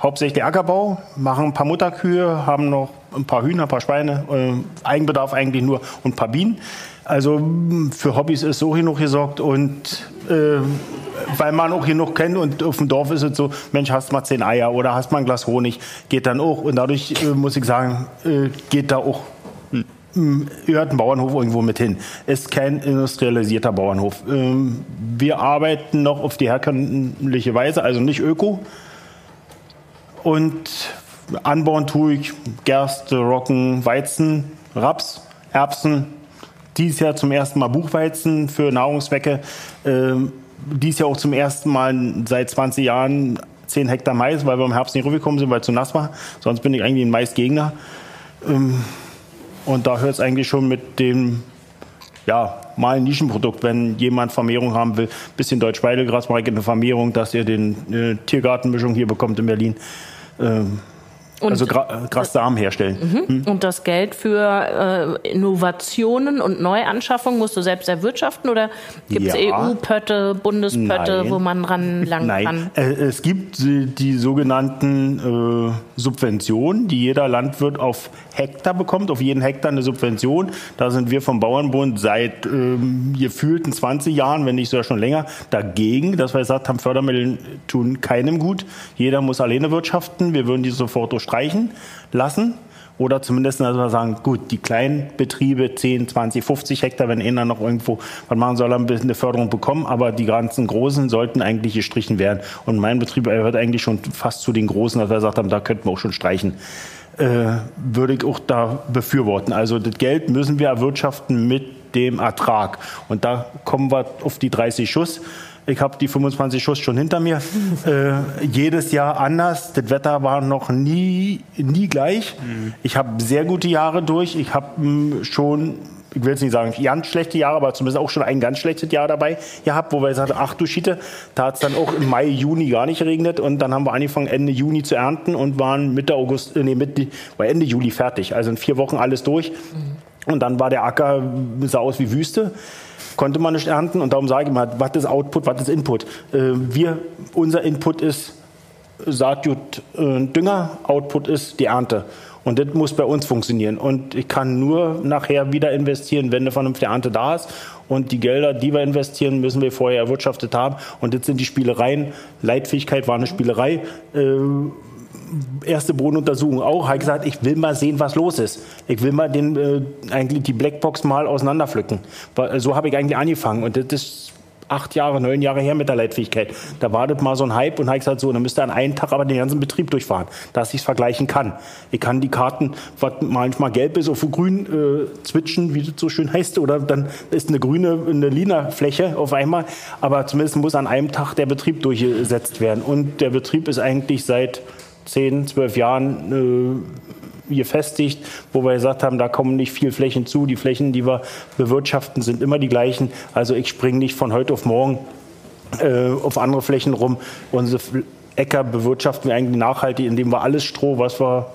Hauptsächlich Ackerbau, machen ein paar Mutterkühe, haben noch ein paar Hühner, ein paar Schweine, äh, Eigenbedarf eigentlich nur und ein paar Bienen. Also mh, für Hobbys ist so genug gesorgt und äh, weil man auch genug kennt und auf dem Dorf ist es so, Mensch, hast mal zehn Eier oder hast mal ein Glas Honig, geht dann auch und dadurch äh, muss ich sagen, äh, geht da auch gehört ein Bauernhof irgendwo mit hin. Ist kein industrialisierter Bauernhof. Ähm, wir arbeiten noch auf die herkömmliche Weise, also nicht öko. Und anbauen tue ich Gerste, Roggen, Weizen, Raps, Erbsen. Dieses Jahr zum ersten Mal Buchweizen für Nahrungszwecke. Ähm, dies Jahr auch zum ersten Mal seit 20 Jahren 10 Hektar Mais, weil wir im Herbst nicht rübergekommen sind, weil es zu nass war. Sonst bin ich eigentlich ein Maisgegner. Und da hört es eigentlich schon mit dem, ja, mal ein Nischenprodukt, wenn jemand Vermehrung haben will. Bisschen Deutsch-Weidegras ich eine Vermehrung, dass ihr den äh, Tiergartenmischung hier bekommt in Berlin. Ähm, also Gra Grasdarm herstellen. Mhm. und das Geld für äh, Innovationen und Neuanschaffungen musst du selbst erwirtschaften oder gibt es Ja. EU-Pötte, Bundespötte, Nein. wo man ranlangen Nein, kann? äh, es gibt äh, die sogenannten Subventionen, die jeder Landwirt auf Hektar bekommt, auf jeden Hektar eine Subvention. Da sind wir vom Bauernbund seit ähm, gefühlten 20 Jahren, wenn nicht sogar schon länger, dagegen, dass wir gesagt haben, Fördermittel tun keinem gut. Jeder muss alleine wirtschaften. Wir würden die sofort durchstreichen lassen. Oder zumindest also wir sagen, gut, die kleinen Betriebe, 10, 20, 50 Hektar, wenn einer noch irgendwo was machen soll, ein bisschen eine Förderung bekommen. Aber die ganzen Großen sollten eigentlich gestrichen werden. Und mein Betrieb gehört eigentlich schon fast zu den Großen, dass wir gesagt haben, da könnten wir auch schon streichen. Äh, würde ich auch da befürworten. Also das Geld müssen wir erwirtschaften mit dem Ertrag. Und da kommen wir auf die 30 Schuss. Ich habe die 25 Schuss schon hinter mir. äh, jedes Jahr anders. Das Wetter war noch nie, nie gleich. Ich habe sehr gute Jahre durch. Ich habe mh, schon, ich will jetzt nicht sagen ganz schlechte Jahre, aber zumindest auch schon ein ganz schlechtes Jahr dabei gehabt, wo wir gesagt haben, ach du Schiete, da hat es dann auch im Mai, Juni gar nicht geregnet. Und dann haben wir angefangen, Ende Juni zu ernten und waren Mitte August, äh, nee, Mitte, war Ende Juli fertig. Also in vier Wochen alles durch. Und dann war der Acker, sah aus wie Wüste konnte man nicht ernten und darum sage ich mal, was ist Output, was ist Input? Äh, wir, unser Input ist Saatgut, äh, Dünger, Output ist die Ernte. Und das muss bei uns funktionieren. Und ich kann nur nachher wieder investieren, wenn eine vernünftige Ernte da ist. Und die Gelder, die wir investieren, müssen wir vorher erwirtschaftet haben. Und das sind die Spielereien. Leitfähigkeit war eine Spielerei. Äh, erste Bodenuntersuchung auch, ich gesagt, ich will mal sehen, was los ist. Ich will mal den, äh, eigentlich die Blackbox mal auseinanderpflücken. Weil, So habe ich eigentlich angefangen. Und das ist acht Jahre, neun Jahre her mit der Leitfähigkeit. Da war das mal so ein Hype und habe gesagt, so, dann müsst ihr an einem Tag aber den ganzen Betrieb durchfahren, dass ich es vergleichen kann. Ich kann die Karten, was manchmal gelb ist, auf grün äh, switchen, wie das so schön heißt, oder dann ist eine grüne, eine lila Fläche auf einmal. Aber zumindest muss an einem Tag der Betrieb durchgesetzt werden. Und der Betrieb ist eigentlich seit 10, 12 Jahren äh, gefestigt, wo wir gesagt haben, da kommen nicht viel Flächen zu. Die Flächen, die wir bewirtschaften, sind immer die gleichen. Also ich springe nicht von heute auf morgen äh, auf andere Flächen rum. Unsere Äcker bewirtschaften wir eigentlich nachhaltig, indem wir alles Stroh, was wir,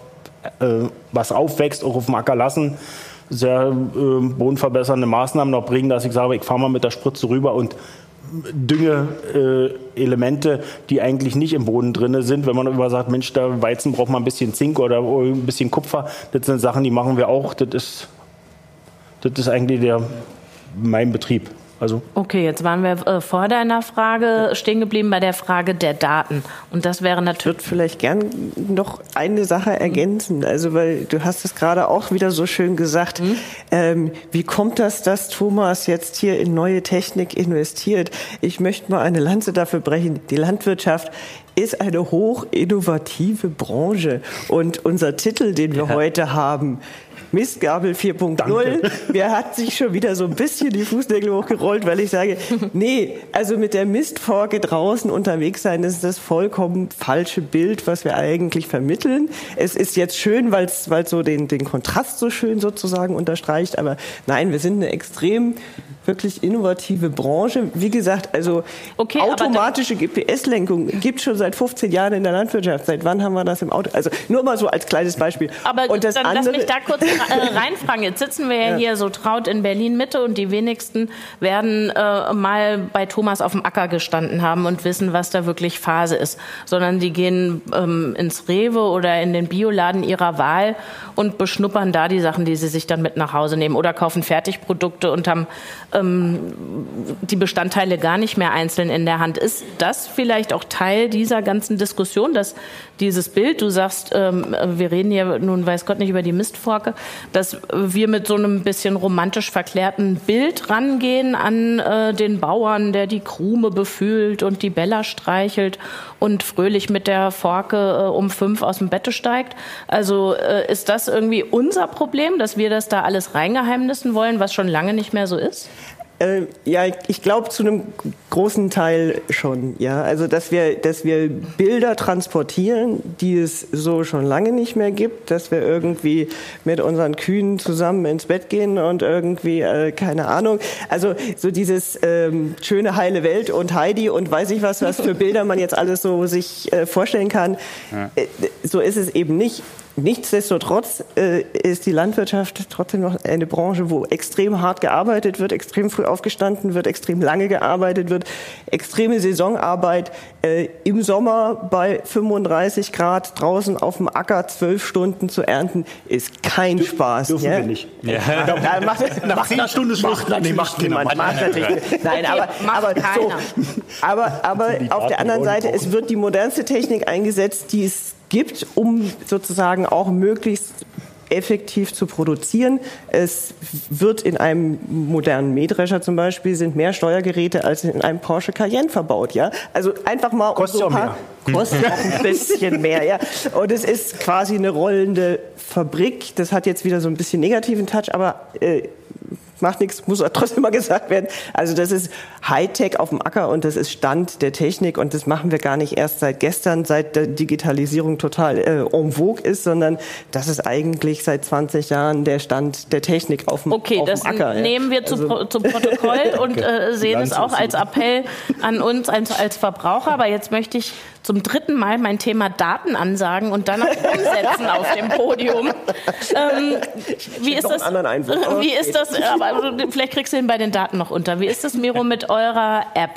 äh, was aufwächst, auch auf dem Acker lassen. Sehr äh, bodenverbessernde Maßnahmen noch bringen, dass ich sage, ich fahre mal mit der Spritze rüber und Düngeelemente, die eigentlich nicht im Boden drin sind. Wenn man über sagt, Mensch, da Weizen braucht man ein bisschen Zink oder ein bisschen Kupfer, das sind Sachen, die machen wir auch. Das ist, das ist eigentlich der, mein Betrieb. Also okay, jetzt waren wir äh, vor deiner Frage stehen geblieben bei der Frage der Daten. Und das wäre natürlich. Ich würde vielleicht gern noch eine Sache ergänzen. Also, weil du hast es gerade auch wieder so schön gesagt. Mhm. Ähm, wie kommt das, dass Thomas jetzt hier in neue Technik investiert? Ich möchte mal eine Lanze dafür brechen. Die Landwirtschaft ist eine hoch innovative Branche. Und unser Titel, den wir ja. heute haben, Mistgabel 4.0. Mir hat sich schon wieder so ein bisschen die Fußnägel hochgerollt, weil ich sage, nee, also mit der Mistforke draußen unterwegs sein, das ist das vollkommen falsche Bild, was wir eigentlich vermitteln. Es ist jetzt schön, weil es so den, den Kontrast so schön sozusagen unterstreicht, aber nein, wir sind eine extrem wirklich innovative Branche. Wie gesagt, also okay, automatische GPS-Lenkung gibt es schon seit 15 Jahren in der Landwirtschaft. Seit wann haben wir das im Auto? Also nur mal so als kleines Beispiel. Aber und das dann andere, lass mich da kurz äh, reinfragen. Jetzt sitzen wir ja, ja, hier so traut in Berlin Mitte und die wenigsten werden äh, mal bei Thomas auf dem Acker gestanden haben und wissen, was da wirklich Phase ist, sondern die gehen ähm, ins Rewe oder in den Bioladen ihrer Wahl und beschnuppern da die Sachen, die sie sich dann mit nach Hause nehmen oder kaufen Fertigprodukte und haben ähm, die Bestandteile gar nicht mehr einzeln in der Hand. Ist das vielleicht auch Teil dieser ganzen Diskussion, dass dieses Bild, du sagst, ähm, wir reden hier nun weiß Gott nicht über die Mistforke, dass wir mit so einem bisschen romantisch verklärten Bild rangehen an äh, den Bauern, der die Krume befühlt und die Bella streichelt und fröhlich mit der Forke äh, um fünf aus dem Bette steigt. Also äh, ist das irgendwie unser Problem, dass wir das da alles reingeheimnissen wollen, was schon lange nicht mehr so ist? Äh, ja, ich glaube zu einem großen Teil schon. Ja, also dass wir, dass wir Bilder transportieren, die es so schon lange nicht mehr gibt, dass wir irgendwie mit unseren Kühen zusammen ins Bett gehen und irgendwie äh, keine Ahnung. Also so dieses ähm, schöne heile Welt und Heidi und weiß ich was, was für Bilder man jetzt alles so sich äh, vorstellen kann. Ja. Äh, so ist es eben nicht. Nichtsdestotrotz äh, ist die Landwirtschaft trotzdem noch eine Branche, wo extrem hart gearbeitet wird, extrem früh aufgestanden wird, extrem lange gearbeitet wird, extreme Saisonarbeit. Äh, Im Sommer bei 35 Grad draußen auf dem Acker zwölf Stunden zu ernten, ist kein Dür Spaß. Dürfen ja? wir nicht. Ja. Ja, macht, Nach zehn Stunden Schluss. Macht, nee, macht niemand. Macht natürlich, nein, aber, aber, so, aber, aber auf der anderen Seite, es wird die modernste Technik eingesetzt, die es gibt, um sozusagen auch möglichst effektiv zu produzieren. Es wird in einem modernen Mähdrescher zum Beispiel sind mehr Steuergeräte als in einem Porsche Cayenne verbaut. Ja, also einfach mal kostet so ein paar, mehr. kostet auch ein bisschen mehr. Ja, und es ist quasi eine rollende Fabrik. Das hat jetzt wieder so ein bisschen negativen Touch, aber äh, macht nichts, muss trotzdem mal gesagt werden. Also das ist Hightech auf dem Acker und das ist Stand der Technik und das machen wir gar nicht erst seit gestern, seit der Digitalisierung total äh, en vogue ist, sondern das ist eigentlich seit 20 Jahren der Stand der Technik auf dem, okay, auf dem Acker. Okay, das nehmen wir zu, also. zum Protokoll und äh, sehen es auch als Appell an uns als, als Verbraucher. Aber jetzt möchte ich zum dritten Mal mein Thema Daten ansagen und dann umsetzen auf dem Podium. Ähm, wie, ist das, wie ist das? Aber vielleicht kriegst du ihn bei den Daten noch unter. Wie ist das, Miro, mit eurer App?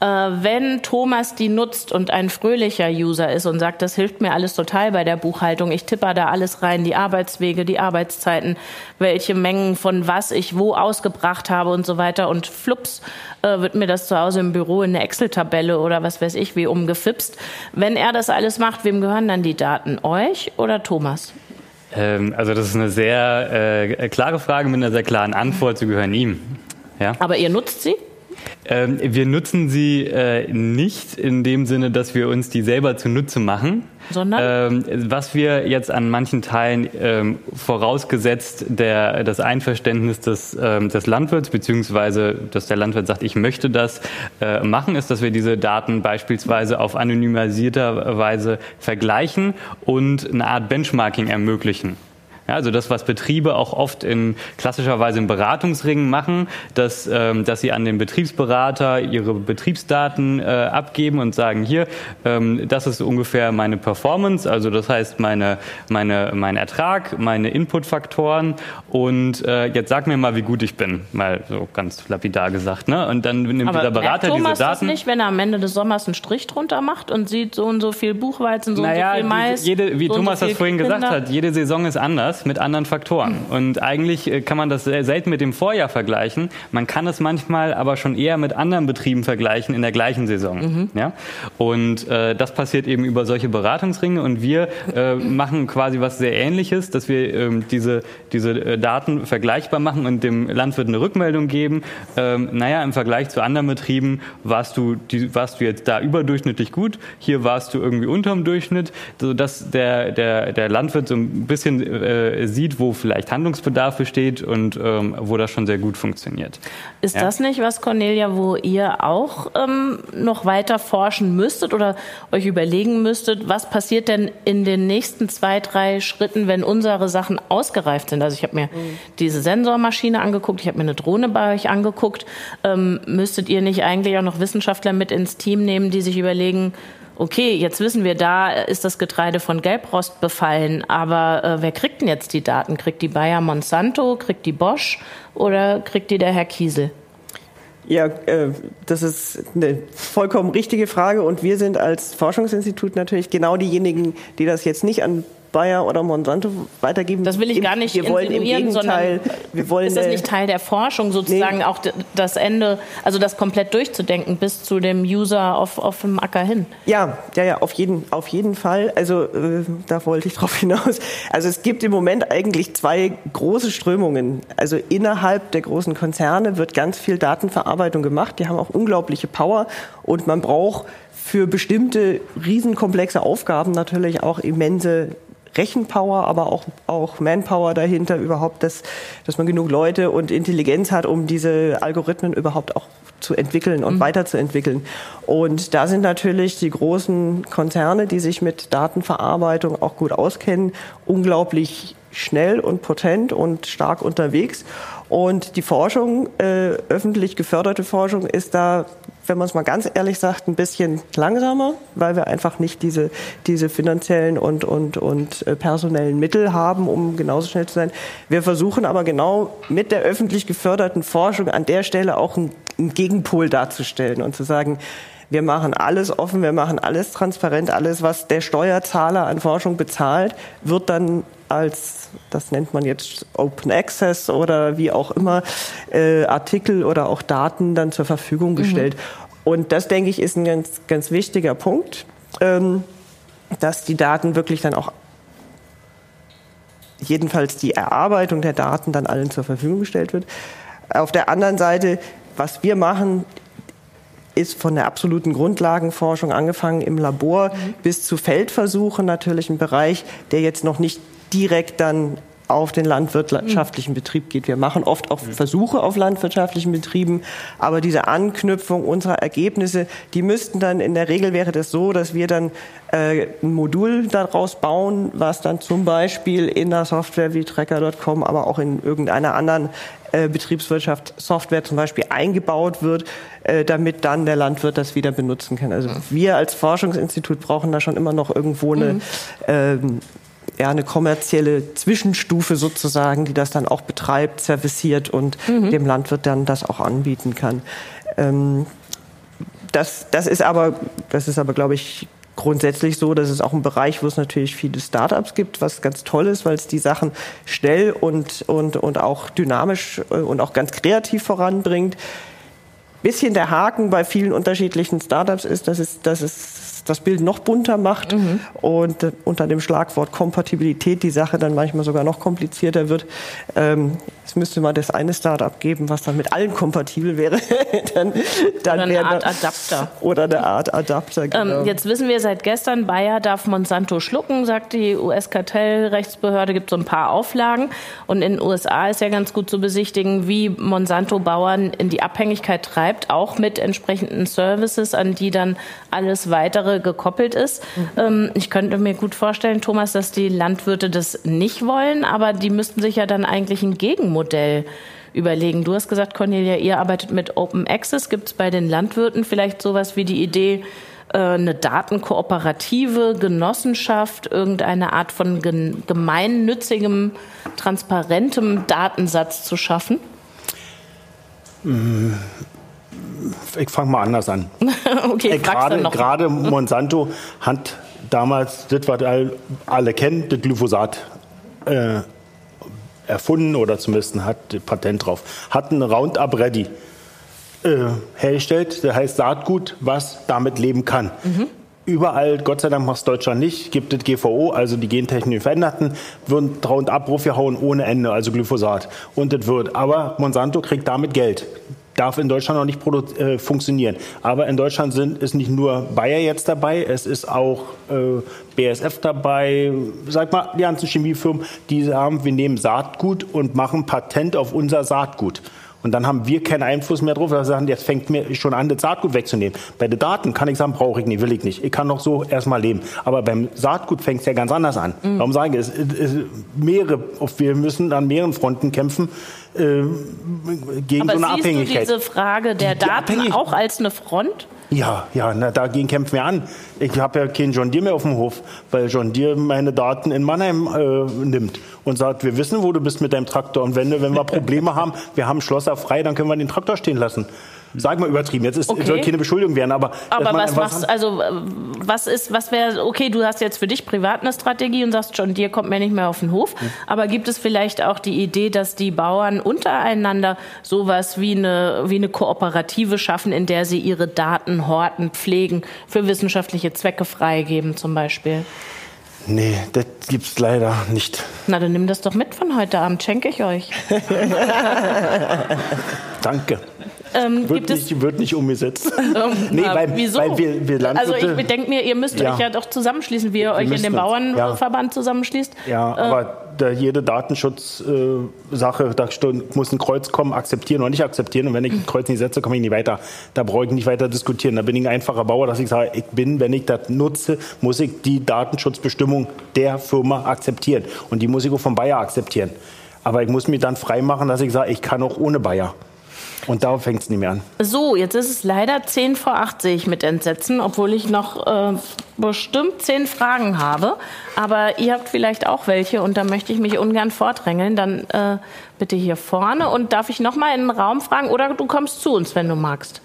Äh, wenn Thomas die nutzt und ein fröhlicher User ist und sagt, das hilft mir alles total bei der Buchhaltung, ich tippe da alles rein, die Arbeitswege, die Arbeitszeiten, welche Mengen von was ich wo ausgebracht habe und so weiter und flups äh, wird mir das zu Hause im Büro in eine Excel-Tabelle oder was weiß ich wie umgefipst. Wenn er das alles macht, wem gehören dann die Daten? Euch oder Thomas? Ähm, also das ist eine sehr äh, klare Frage mit einer sehr klaren Antwort. Sie gehören ihm. Ja? Aber ihr nutzt sie? Ähm, wir nutzen sie äh, nicht in dem Sinne, dass wir uns die selber zunutze machen. Sondern? Ähm, was wir jetzt an manchen Teilen ähm, vorausgesetzt der, das Einverständnis des, ähm, des Landwirts, beziehungsweise dass der Landwirt sagt, ich möchte das äh, machen, ist, dass wir diese Daten beispielsweise auf anonymisierter Weise vergleichen und eine Art Benchmarking ermöglichen. Ja, also das, was Betriebe auch oft in klassischerweise in Beratungsringen machen, dass, ähm, dass sie an den Betriebsberater ihre Betriebsdaten äh, abgeben und sagen, hier, ähm, das ist ungefähr meine Performance, also das heißt meine, meine, mein Ertrag, meine Inputfaktoren und äh, jetzt sag mir mal, wie gut ich bin, mal so ganz lapidar gesagt. Ne? Und dann nimmt Aber dieser Berater Thomas diese Daten. das nicht, wenn er am Ende des Sommers einen Strich drunter macht und sieht so und so viel Buchweizen, so naja, und so viel Mais. jede, wie so Thomas so das vorhin Kinder. gesagt hat, jede Saison ist anders mit anderen Faktoren. Und eigentlich äh, kann man das selten mit dem Vorjahr vergleichen. Man kann es manchmal aber schon eher mit anderen Betrieben vergleichen in der gleichen Saison. Ja? Und äh, das passiert eben über solche Beratungsringe. Und wir äh, machen quasi was sehr Ähnliches, dass wir ähm, diese, diese äh, Daten vergleichbar machen und dem Landwirt eine Rückmeldung geben. Ähm, naja, im Vergleich zu anderen Betrieben warst du, die, warst du jetzt da überdurchschnittlich gut. Hier warst du irgendwie unterm Durchschnitt, sodass der, der, der Landwirt so ein bisschen äh, sieht, wo vielleicht Handlungsbedarf besteht und ähm, wo das schon sehr gut funktioniert. Ist Ja. das nicht was, Cornelia, wo ihr auch ähm, noch weiter forschen müsstet oder euch überlegen müsstet, was passiert denn in den nächsten zwei, drei Schritten, wenn unsere Sachen ausgereift sind? Also ich habe mir diese Sensormaschine angeguckt, ich habe mir eine Drohne bei euch angeguckt. Ähm, müsstet ihr nicht eigentlich auch noch Wissenschaftler mit ins Team nehmen, die sich überlegen, okay, jetzt wissen wir, da ist das Getreide von Gelbrost befallen, aber äh, wer kriegt denn jetzt die Daten? Kriegt die Bayer Monsanto, kriegt die Bosch oder kriegt die der Herr Kiesel? Ja, äh, das ist eine vollkommen richtige Frage und wir sind als Forschungsinstitut natürlich genau diejenigen, die das jetzt nicht an Bayer oder Monsanto weitergeben. Das will ich gar nicht Wir wollen im Gegenteil, sondern wir wollen ist das eine- nicht Teil der Forschung, sozusagen Nee. auch das Ende, also das komplett durchzudenken bis zu dem User auf, auf dem Acker hin? Ja, ja, ja, auf jeden, auf jeden Fall. Also äh, da wollte ich drauf hinaus. Also es gibt im Moment eigentlich zwei große Strömungen. Also innerhalb der großen Konzerne wird ganz viel Datenverarbeitung gemacht. Die haben auch unglaubliche Power und man braucht für bestimmte riesenkomplexe Aufgaben natürlich auch immense Rechenpower, aber auch, auch Manpower dahinter überhaupt, dass, dass man genug Leute und Intelligenz hat, um diese Algorithmen überhaupt auch zu entwickeln und weiterzuentwickeln. Und da sind natürlich die großen Konzerne, die sich mit Datenverarbeitung auch gut auskennen, unglaublich schnell und potent und stark unterwegs. Und die Forschung, äh, öffentlich geförderte Forschung, ist da, wenn man es mal ganz ehrlich sagt, ein bisschen langsamer, weil wir einfach nicht diese, diese finanziellen und, und, und äh, personellen Mittel haben, um genauso schnell zu sein. Wir versuchen aber genau mit der öffentlich geförderten Forschung an der Stelle auch einen, einen Gegenpol darzustellen und zu sagen, wir machen alles offen, wir machen alles transparent, alles, was der Steuerzahler an Forschung bezahlt, wird dann als, das nennt man jetzt Open Access oder wie auch immer, äh, Artikel oder auch Daten dann zur Verfügung gestellt. Und das, denke ich, ist ein ganz, ganz wichtiger Punkt, ähm, dass die Daten wirklich dann auch jedenfalls die Erarbeitung der Daten dann allen zur Verfügung gestellt wird. Auf der anderen Seite, was wir machen, ist von der absoluten Grundlagenforschung angefangen im Labor bis zu Feldversuchen natürlich ein Bereich, der jetzt noch nicht direkt dann auf den landwirtschaftlichen Betrieb geht. Wir machen oft auch Versuche auf landwirtschaftlichen Betrieben, aber diese Anknüpfung unserer Ergebnisse, die müssten dann in der Regel wäre das so, dass wir dann äh, ein Modul daraus bauen, was dann zum Beispiel in der Software wie Tracker.com, aber auch in irgendeiner anderen äh, Betriebswirtschaft Software zum Beispiel eingebaut wird, äh, damit dann der Landwirt das wieder benutzen kann. Also wir als Forschungsinstitut brauchen da schon immer noch irgendwo eine ähm, ja, eine kommerzielle Zwischenstufe sozusagen, die das dann auch betreibt, serviciert und dem Landwirt dann das auch anbieten kann. Ähm, das, das ist aber, das ist aber, glaube ich, grundsätzlich so, dass es auch ein Bereich, wo es natürlich viele Startups gibt, was ganz toll ist, weil es die Sachen schnell und, und, und auch dynamisch äh, und auch ganz kreativ voranbringt. Bisschen der Haken bei vielen unterschiedlichen Startups ist, dass es, dass es das Bild noch bunter macht und äh, unter dem Schlagwort Kompatibilität die Sache dann manchmal sogar noch komplizierter wird. Ähm, es müsste mal das eine Startup geben, was dann mit allen kompatibel wäre. dann, dann Oder eine wäre Art Adapter. Oder eine Art Adapter, genau. Ähm, jetzt wissen wir seit gestern, Bayer darf Monsanto schlucken, sagt die US-Kartellrechtsbehörde, gibt so ein paar Auflagen. Und in den USA ist ja ganz gut zu besichtigen, wie Monsanto Bauern in die Abhängigkeit treibt, auch mit entsprechenden Services, an die dann alles weitere gekoppelt ist. Ähm, ich könnte mir gut vorstellen, Thomas, dass die Landwirte das nicht wollen, aber die müssten sich ja dann eigentlich ein Gegenmodell überlegen. Du hast gesagt, Cornelia, ihr arbeitet mit Open Access. Gibt es bei den Landwirten vielleicht sowas wie die Idee, äh, eine Datenkooperative, Genossenschaft, irgendeine Art von gemeinnützigem, transparentem Datensatz zu schaffen? Ich fange mal anders an. okay, äh, gerade, gerade Monsanto hat damals das, was alle kennen, das Glyphosat äh, erfunden oder zumindest hat Patent drauf. Hat ein Roundup Ready äh, hergestellt, das heißt Saatgut, was damit leben kann. Mhm. Überall, Gott sei Dank macht es Deutschland nicht, gibt es GVO, also die gentechnisch Veränderten, würden Roundup gehauen ohne Ende, also Glyphosat. Und das wird. Aber Monsanto kriegt damit Geld darf in Deutschland noch nicht äh, funktionieren. Aber in Deutschland sind, ist nicht nur Bayer jetzt dabei, es ist auch äh, BSF dabei, sag mal, die ganzen Chemiefirmen, die sagen, wir nehmen Saatgut und machen Patent auf unser Saatgut. Und dann haben wir keinen Einfluss mehr drauf. Wir sagen, jetzt fängt mir schon an, das Saatgut wegzunehmen. Bei den Daten kann ich sagen, brauche ich nicht, will ich nicht. Ich kann noch so erstmal leben. Aber beim Saatgut fängt es ja ganz anders an. Mhm. Warum sage ich, es, es, mehrere, wir müssen an mehreren Fronten kämpfen äh, gegen Aber so eine siehst Abhängigkeit. Du diese Frage der Die Daten Abhängig auch als eine Front? Ja, ja, na, dagegen kämpfen wir an. Ich habe ja keinen John Deere mehr auf dem Hof, weil John Deere meine Daten in Mannheim äh, nimmt und sagt, wir wissen, wo du bist mit deinem Traktor. Und wenn, wenn wir Probleme haben, wir haben Schlosser frei, dann können wir den Traktor stehen lassen. Sag mal übertrieben, jetzt ist, okay. soll keine Beschuldigung werden, aber. Aber was machst also was ist, was wäre, okay, du hast jetzt für dich privat eine Strategie und sagst schon, dir kommt mir nicht mehr auf den Hof. Mhm. Aber gibt es vielleicht auch die Idee, dass die Bauern untereinander sowas wie eine, wie eine Kooperative schaffen, in der sie ihre Daten horten, pflegen, für wissenschaftliche Zwecke freigeben zum Beispiel? Nee, das gibt's leider nicht. Na, dann nimm das doch mit von heute Abend, schenke ich euch. Danke. Ähm, wird, nicht, wird nicht umgesetzt. Ähm, nee, weil, wieso? Weil wir, wir also ich denke mir, ihr müsst ja. euch ja doch zusammenschließen, wie ihr wir euch in den Bauernverband ja. zusammenschließt. Ja, äh, aber da jede Datenschutzsache, äh, da muss ein Kreuz kommen, akzeptieren oder nicht akzeptieren. Und wenn ich ein Kreuz nicht setze, komme ich nicht weiter. Da brauche ich nicht weiter diskutieren. Da bin ich ein einfacher Bauer, dass ich sage, ich bin, wenn ich das nutze, muss ich die Datenschutzbestimmung der Firma akzeptieren. Und die muss ich auch vom Bayer akzeptieren. Aber ich muss mich dann freimachen, dass ich sage, ich kann auch ohne Bayer. Und da fängt es nicht mehr an. So, jetzt ist es leider 10 vor 8, sehe ich mit Entsetzen, obwohl ich noch äh, bestimmt 10 Fragen habe. Aber ihr habt vielleicht auch welche und da möchte ich mich ungern vordrängeln. Dann äh, bitte hier vorne. Und darf ich noch mal in den Raum fragen oder du kommst zu uns, wenn du magst?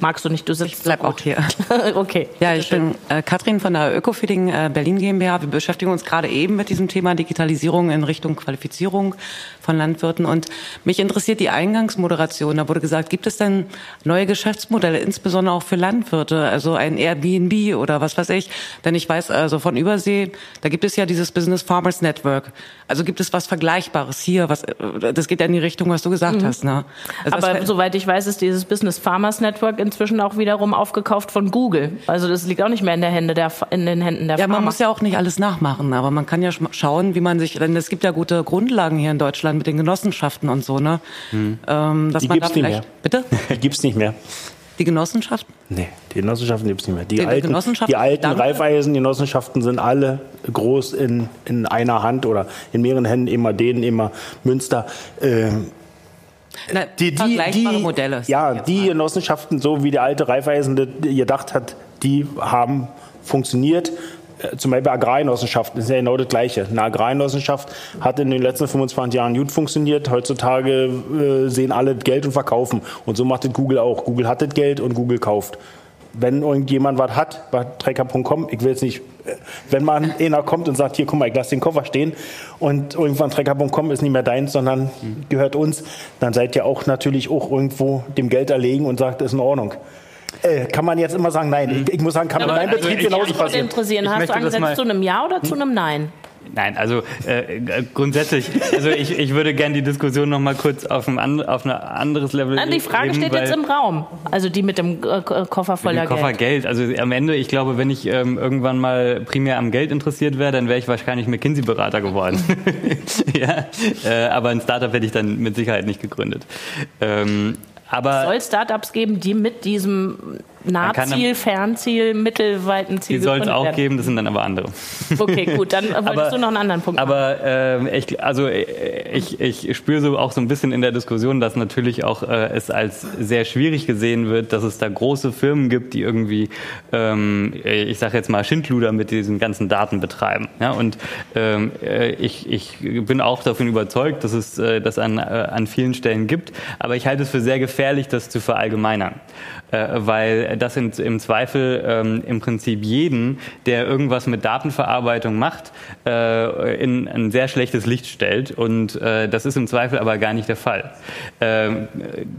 Magst du nicht, du sitzt Ich bleib so auch hier. okay. Ja, ich bin äh, Katrin von der Ökofeeding äh, Berlin GmbH. Wir beschäftigen uns gerade eben mit diesem Thema Digitalisierung in Richtung Qualifizierung von Landwirten. Und mich interessiert die Eingangsmoderation. Da wurde gesagt, gibt es denn neue Geschäftsmodelle, insbesondere auch für Landwirte, also ein Airbnb oder was weiß ich? Denn ich weiß also von Übersee, da gibt es ja dieses Business Farmers Network. Also gibt es was Vergleichbares hier? Was, äh, das geht ja in die Richtung, was du gesagt mhm. hast. Ne? Also Aber soweit ich weiß, ist dieses Business Farmers Network inzwischen auch wiederum aufgekauft von Google. Also das liegt auch nicht mehr in, der Hände der, in den Händen der Ja, Farmer. man muss ja auch nicht alles nachmachen, aber man kann ja schauen, wie man sich, denn es gibt ja gute Grundlagen hier in Deutschland mit den Genossenschaften und so, ne? Hm. Ähm, dass Die man gibt's da nicht mehr. Bitte? Die gibt's nicht mehr. Die Genossenschaften? Nee, die Genossenschaften gibt es nicht mehr. Die, die alten, die alten Reifeisen-Genossenschaften sind alle groß in, in einer Hand oder in mehreren Händen, immer denen, immer Münster. Äh, na, die, die, die, Modelle. Ja, die mal. Genossenschaften, so wie die alte Raiffeisen gedacht hat, die haben funktioniert. Äh, zum Beispiel Agrargenossenschaften, ist ja genau das Gleiche. Eine Agrargenossenschaft hat in den letzten 25 Jahren gut funktioniert. Heutzutage äh, sehen alle Geld und verkaufen. Und so macht das Google auch. Google hat das Geld und Google kauft wenn irgendjemand was hat bei Trecker.com, ich will jetzt nicht, wenn man einer kommt und sagt, hier, guck mal, ich lasse den Koffer stehen und irgendwann Trecker.com ist nicht mehr deins, sondern gehört uns, dann seid ihr auch natürlich auch irgendwo dem Geld erlegen und sagt, ist in Ordnung. Äh, kann man jetzt immer sagen, nein. Ich, ich muss sagen, kann ja, in meinem Betrieb genauso passieren. interessieren. Hast du angesetzt zu einem Ja oder zu einem Nein? Nein, also äh, grundsätzlich, also ich, ich würde gerne die Diskussion noch mal kurz auf ein, auf ein anderes Level Nein, Die Frage geben, steht jetzt im Raum, also die mit dem äh, Koffer voller Koffer Geld. Geld. Also am Ende, ich glaube, wenn ich ähm, irgendwann mal primär am Geld interessiert wäre, dann wäre ich wahrscheinlich McKinsey-Berater geworden. ja, äh, aber ein Startup hätte ich dann mit Sicherheit nicht gegründet. Ähm, aber es soll Startups geben, die mit diesem Nahziel, Fernziel, Mittelweitenziel Die soll es auch geben, das sind dann aber andere. Okay, gut, dann wolltest aber, du noch einen anderen Punkt Aber äh, ich, also ich, ich spüre so auch so ein bisschen in der Diskussion, dass natürlich auch äh, es als sehr schwierig gesehen wird, dass es da große Firmen gibt, die irgendwie, ähm, ich sage jetzt mal, Schindluder mit diesen ganzen Daten betreiben. Ja? Und ähm, äh, ich, ich bin auch davon überzeugt, dass es äh, das an, äh, an vielen Stellen gibt, aber ich halte es für sehr gefährlich, das zu verallgemeinern äh, weil das in, im Zweifel ähm, im Prinzip jeden, der irgendwas mit Datenverarbeitung macht, äh, in ein sehr schlechtes Licht stellt. Und äh, das ist im Zweifel aber gar nicht der Fall. Ähm,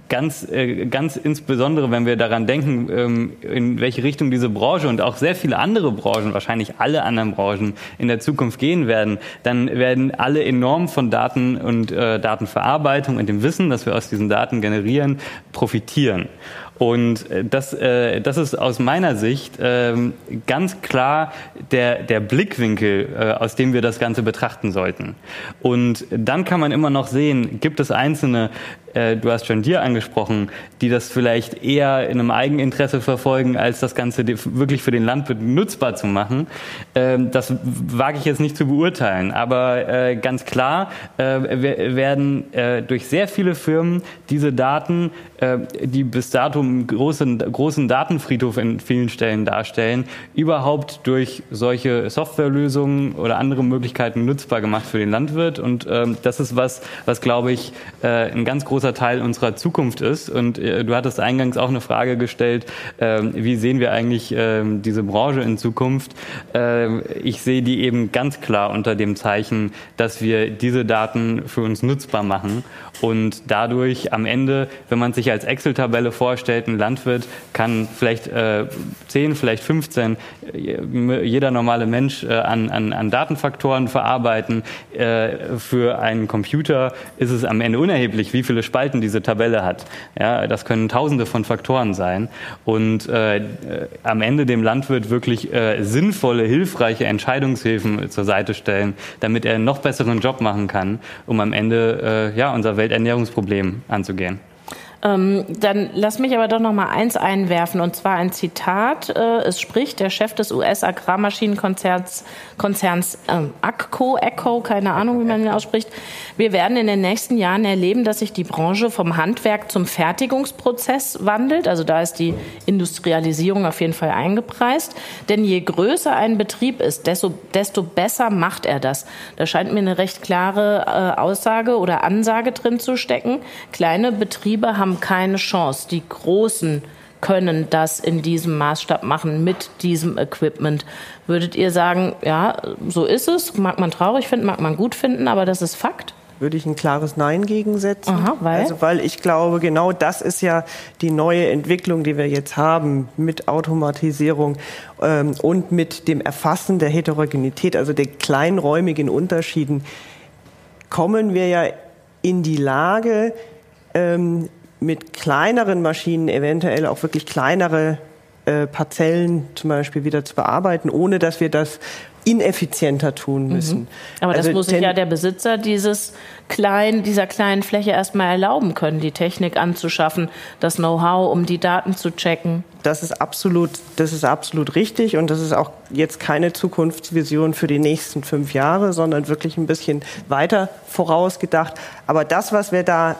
ganz, äh, ganz insbesondere, wenn wir daran denken, ähm, in welche Richtung diese Branche und auch sehr viele andere Branchen, wahrscheinlich alle anderen Branchen in der Zukunft gehen werden, dann werden alle enorm von Daten und äh, Datenverarbeitung und dem Wissen, das wir aus diesen Daten generieren, profitieren. Und äh, das, äh, das ist aus meiner Sicht ähm, ganz klar der, der Blickwinkel, äh, aus dem wir das Ganze betrachten sollten. Und dann kann man immer noch sehen, gibt es einzelne äh, du hast schon dir angesprochen, die das vielleicht eher in einem Eigeninteresse verfolgen, als das Ganze wirklich für den Landwirt nutzbar zu machen. Ähm, das wage ich jetzt nicht zu beurteilen, aber äh, ganz klar äh, werden durch sehr viele Firmen diese Daten, die bis dato einen großen, großen Datenfriedhof in vielen Stellen darstellen, überhaupt durch solche Softwarelösungen oder andere Möglichkeiten nutzbar gemacht für den Landwirt. Und ähm, das ist was, was glaube ich, ein ganz großer Teil unserer Zukunft ist. Und äh, du hattest eingangs auch eine Frage gestellt, äh, wie sehen wir eigentlich äh, diese Branche in Zukunft? Ähm, ich sehe die eben ganz klar unter dem Zeichen, dass wir diese Daten für uns nutzbar machen und dadurch am Ende, wenn man sich als Excel-Tabelle vorstellt, ein Landwirt kann vielleicht äh, 10, vielleicht 15, äh, jeder normale Mensch äh, an, an, an Datenfaktoren verarbeiten. Äh, für einen Computer ist es am Ende unerheblich, wie viele Spalten diese Tabelle hat. Ja, das können tausende von Faktoren sein. Und äh, am Ende dem Landwirt wirklich äh, sinnvolle, hilfreiche Entscheidungshilfen zur Seite stellen, damit er einen noch besseren Job machen kann, um am Ende äh, ja, unser Welt Welternährungsproblem anzugehen. Ähm, dann lass mich aber doch noch mal eins einwerfen und zwar ein Zitat. Äh, es spricht der Chef des US-Agrarmaschinenkonzerns Konzerns ähm, ACCO, ECHO, keine Ahnung, wie man ihn ausspricht. Wir werden in den nächsten Jahren erleben, dass sich die Branche vom Handwerk zum Fertigungsprozess wandelt. Also da ist die Industrialisierung auf jeden Fall eingepreist. Denn je größer ein Betrieb ist, desto, desto besser macht er das. Da scheint mir eine recht klare äh, Aussage oder Ansage drin zu stecken. Kleine Betriebe haben haben keine Chance. Die Großen können das in diesem Maßstab machen mit diesem Equipment. Würdet ihr sagen, ja, so ist es, mag man traurig finden, mag man gut finden, aber das ist Fakt? Würde ich ein klares Nein gegensetzen. Aha, weil? Also weil ich glaube, genau das ist ja die neue Entwicklung, die wir jetzt haben mit Automatisierung ähm, und mit dem Erfassen der Heterogenität, also der kleinräumigen Unterschieden, kommen wir ja in die Lage, ähm, mit kleineren Maschinen eventuell auch wirklich kleinere äh, Parzellen zum Beispiel wieder zu bearbeiten, ohne dass wir das ineffizienter tun mhm. müssen. Mhm. Aber also das muss sich ja der Besitzer dieses kleinen, dieser kleinen Fläche erstmal erlauben können, die Technik anzuschaffen, das Know-how, um die Daten zu checken. Das ist absolut, das ist absolut richtig und das ist auch jetzt keine Zukunftsvision für die nächsten fünf Jahre, sondern wirklich ein bisschen weiter vorausgedacht. Aber das, was wir da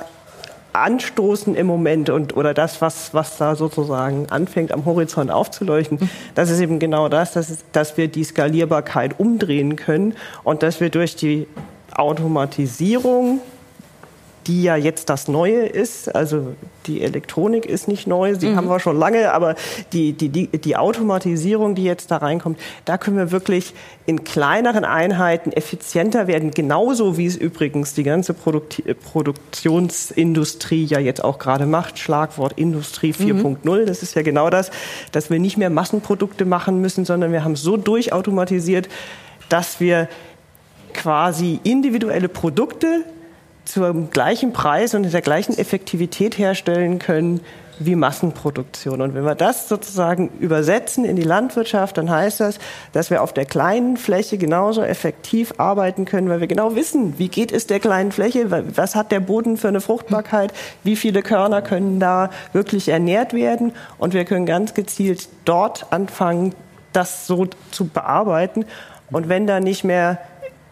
anstoßen im Moment und oder das, was, was da sozusagen anfängt am Horizont aufzuleuchten, das ist eben genau das, dass, dass wir die Skalierbarkeit umdrehen können und dass wir durch die Automatisierung die ja jetzt das Neue ist. Also die Elektronik ist nicht neu, sie mhm. haben wir schon lange, aber die, die, die, die Automatisierung, die jetzt da reinkommt, da können wir wirklich in kleineren Einheiten effizienter werden, genauso wie es übrigens die ganze Produkt Produktionsindustrie ja jetzt auch gerade macht. Schlagwort Industrie 4.0, mhm. das ist ja genau das, dass wir nicht mehr Massenprodukte machen müssen, sondern wir haben so durchautomatisiert, dass wir quasi individuelle Produkte zum gleichen Preis und der gleichen Effektivität herstellen können, wie Massenproduktion. Und wenn wir das sozusagen übersetzen in die Landwirtschaft, dann heißt das, dass wir auf der kleinen Fläche genauso effektiv arbeiten können, weil wir genau wissen, wie geht es der kleinen Fläche, was hat der Boden für eine Fruchtbarkeit, wie viele Körner können da wirklich ernährt werden. Und wir können ganz gezielt dort anfangen, das so zu bearbeiten. Und wenn da nicht mehr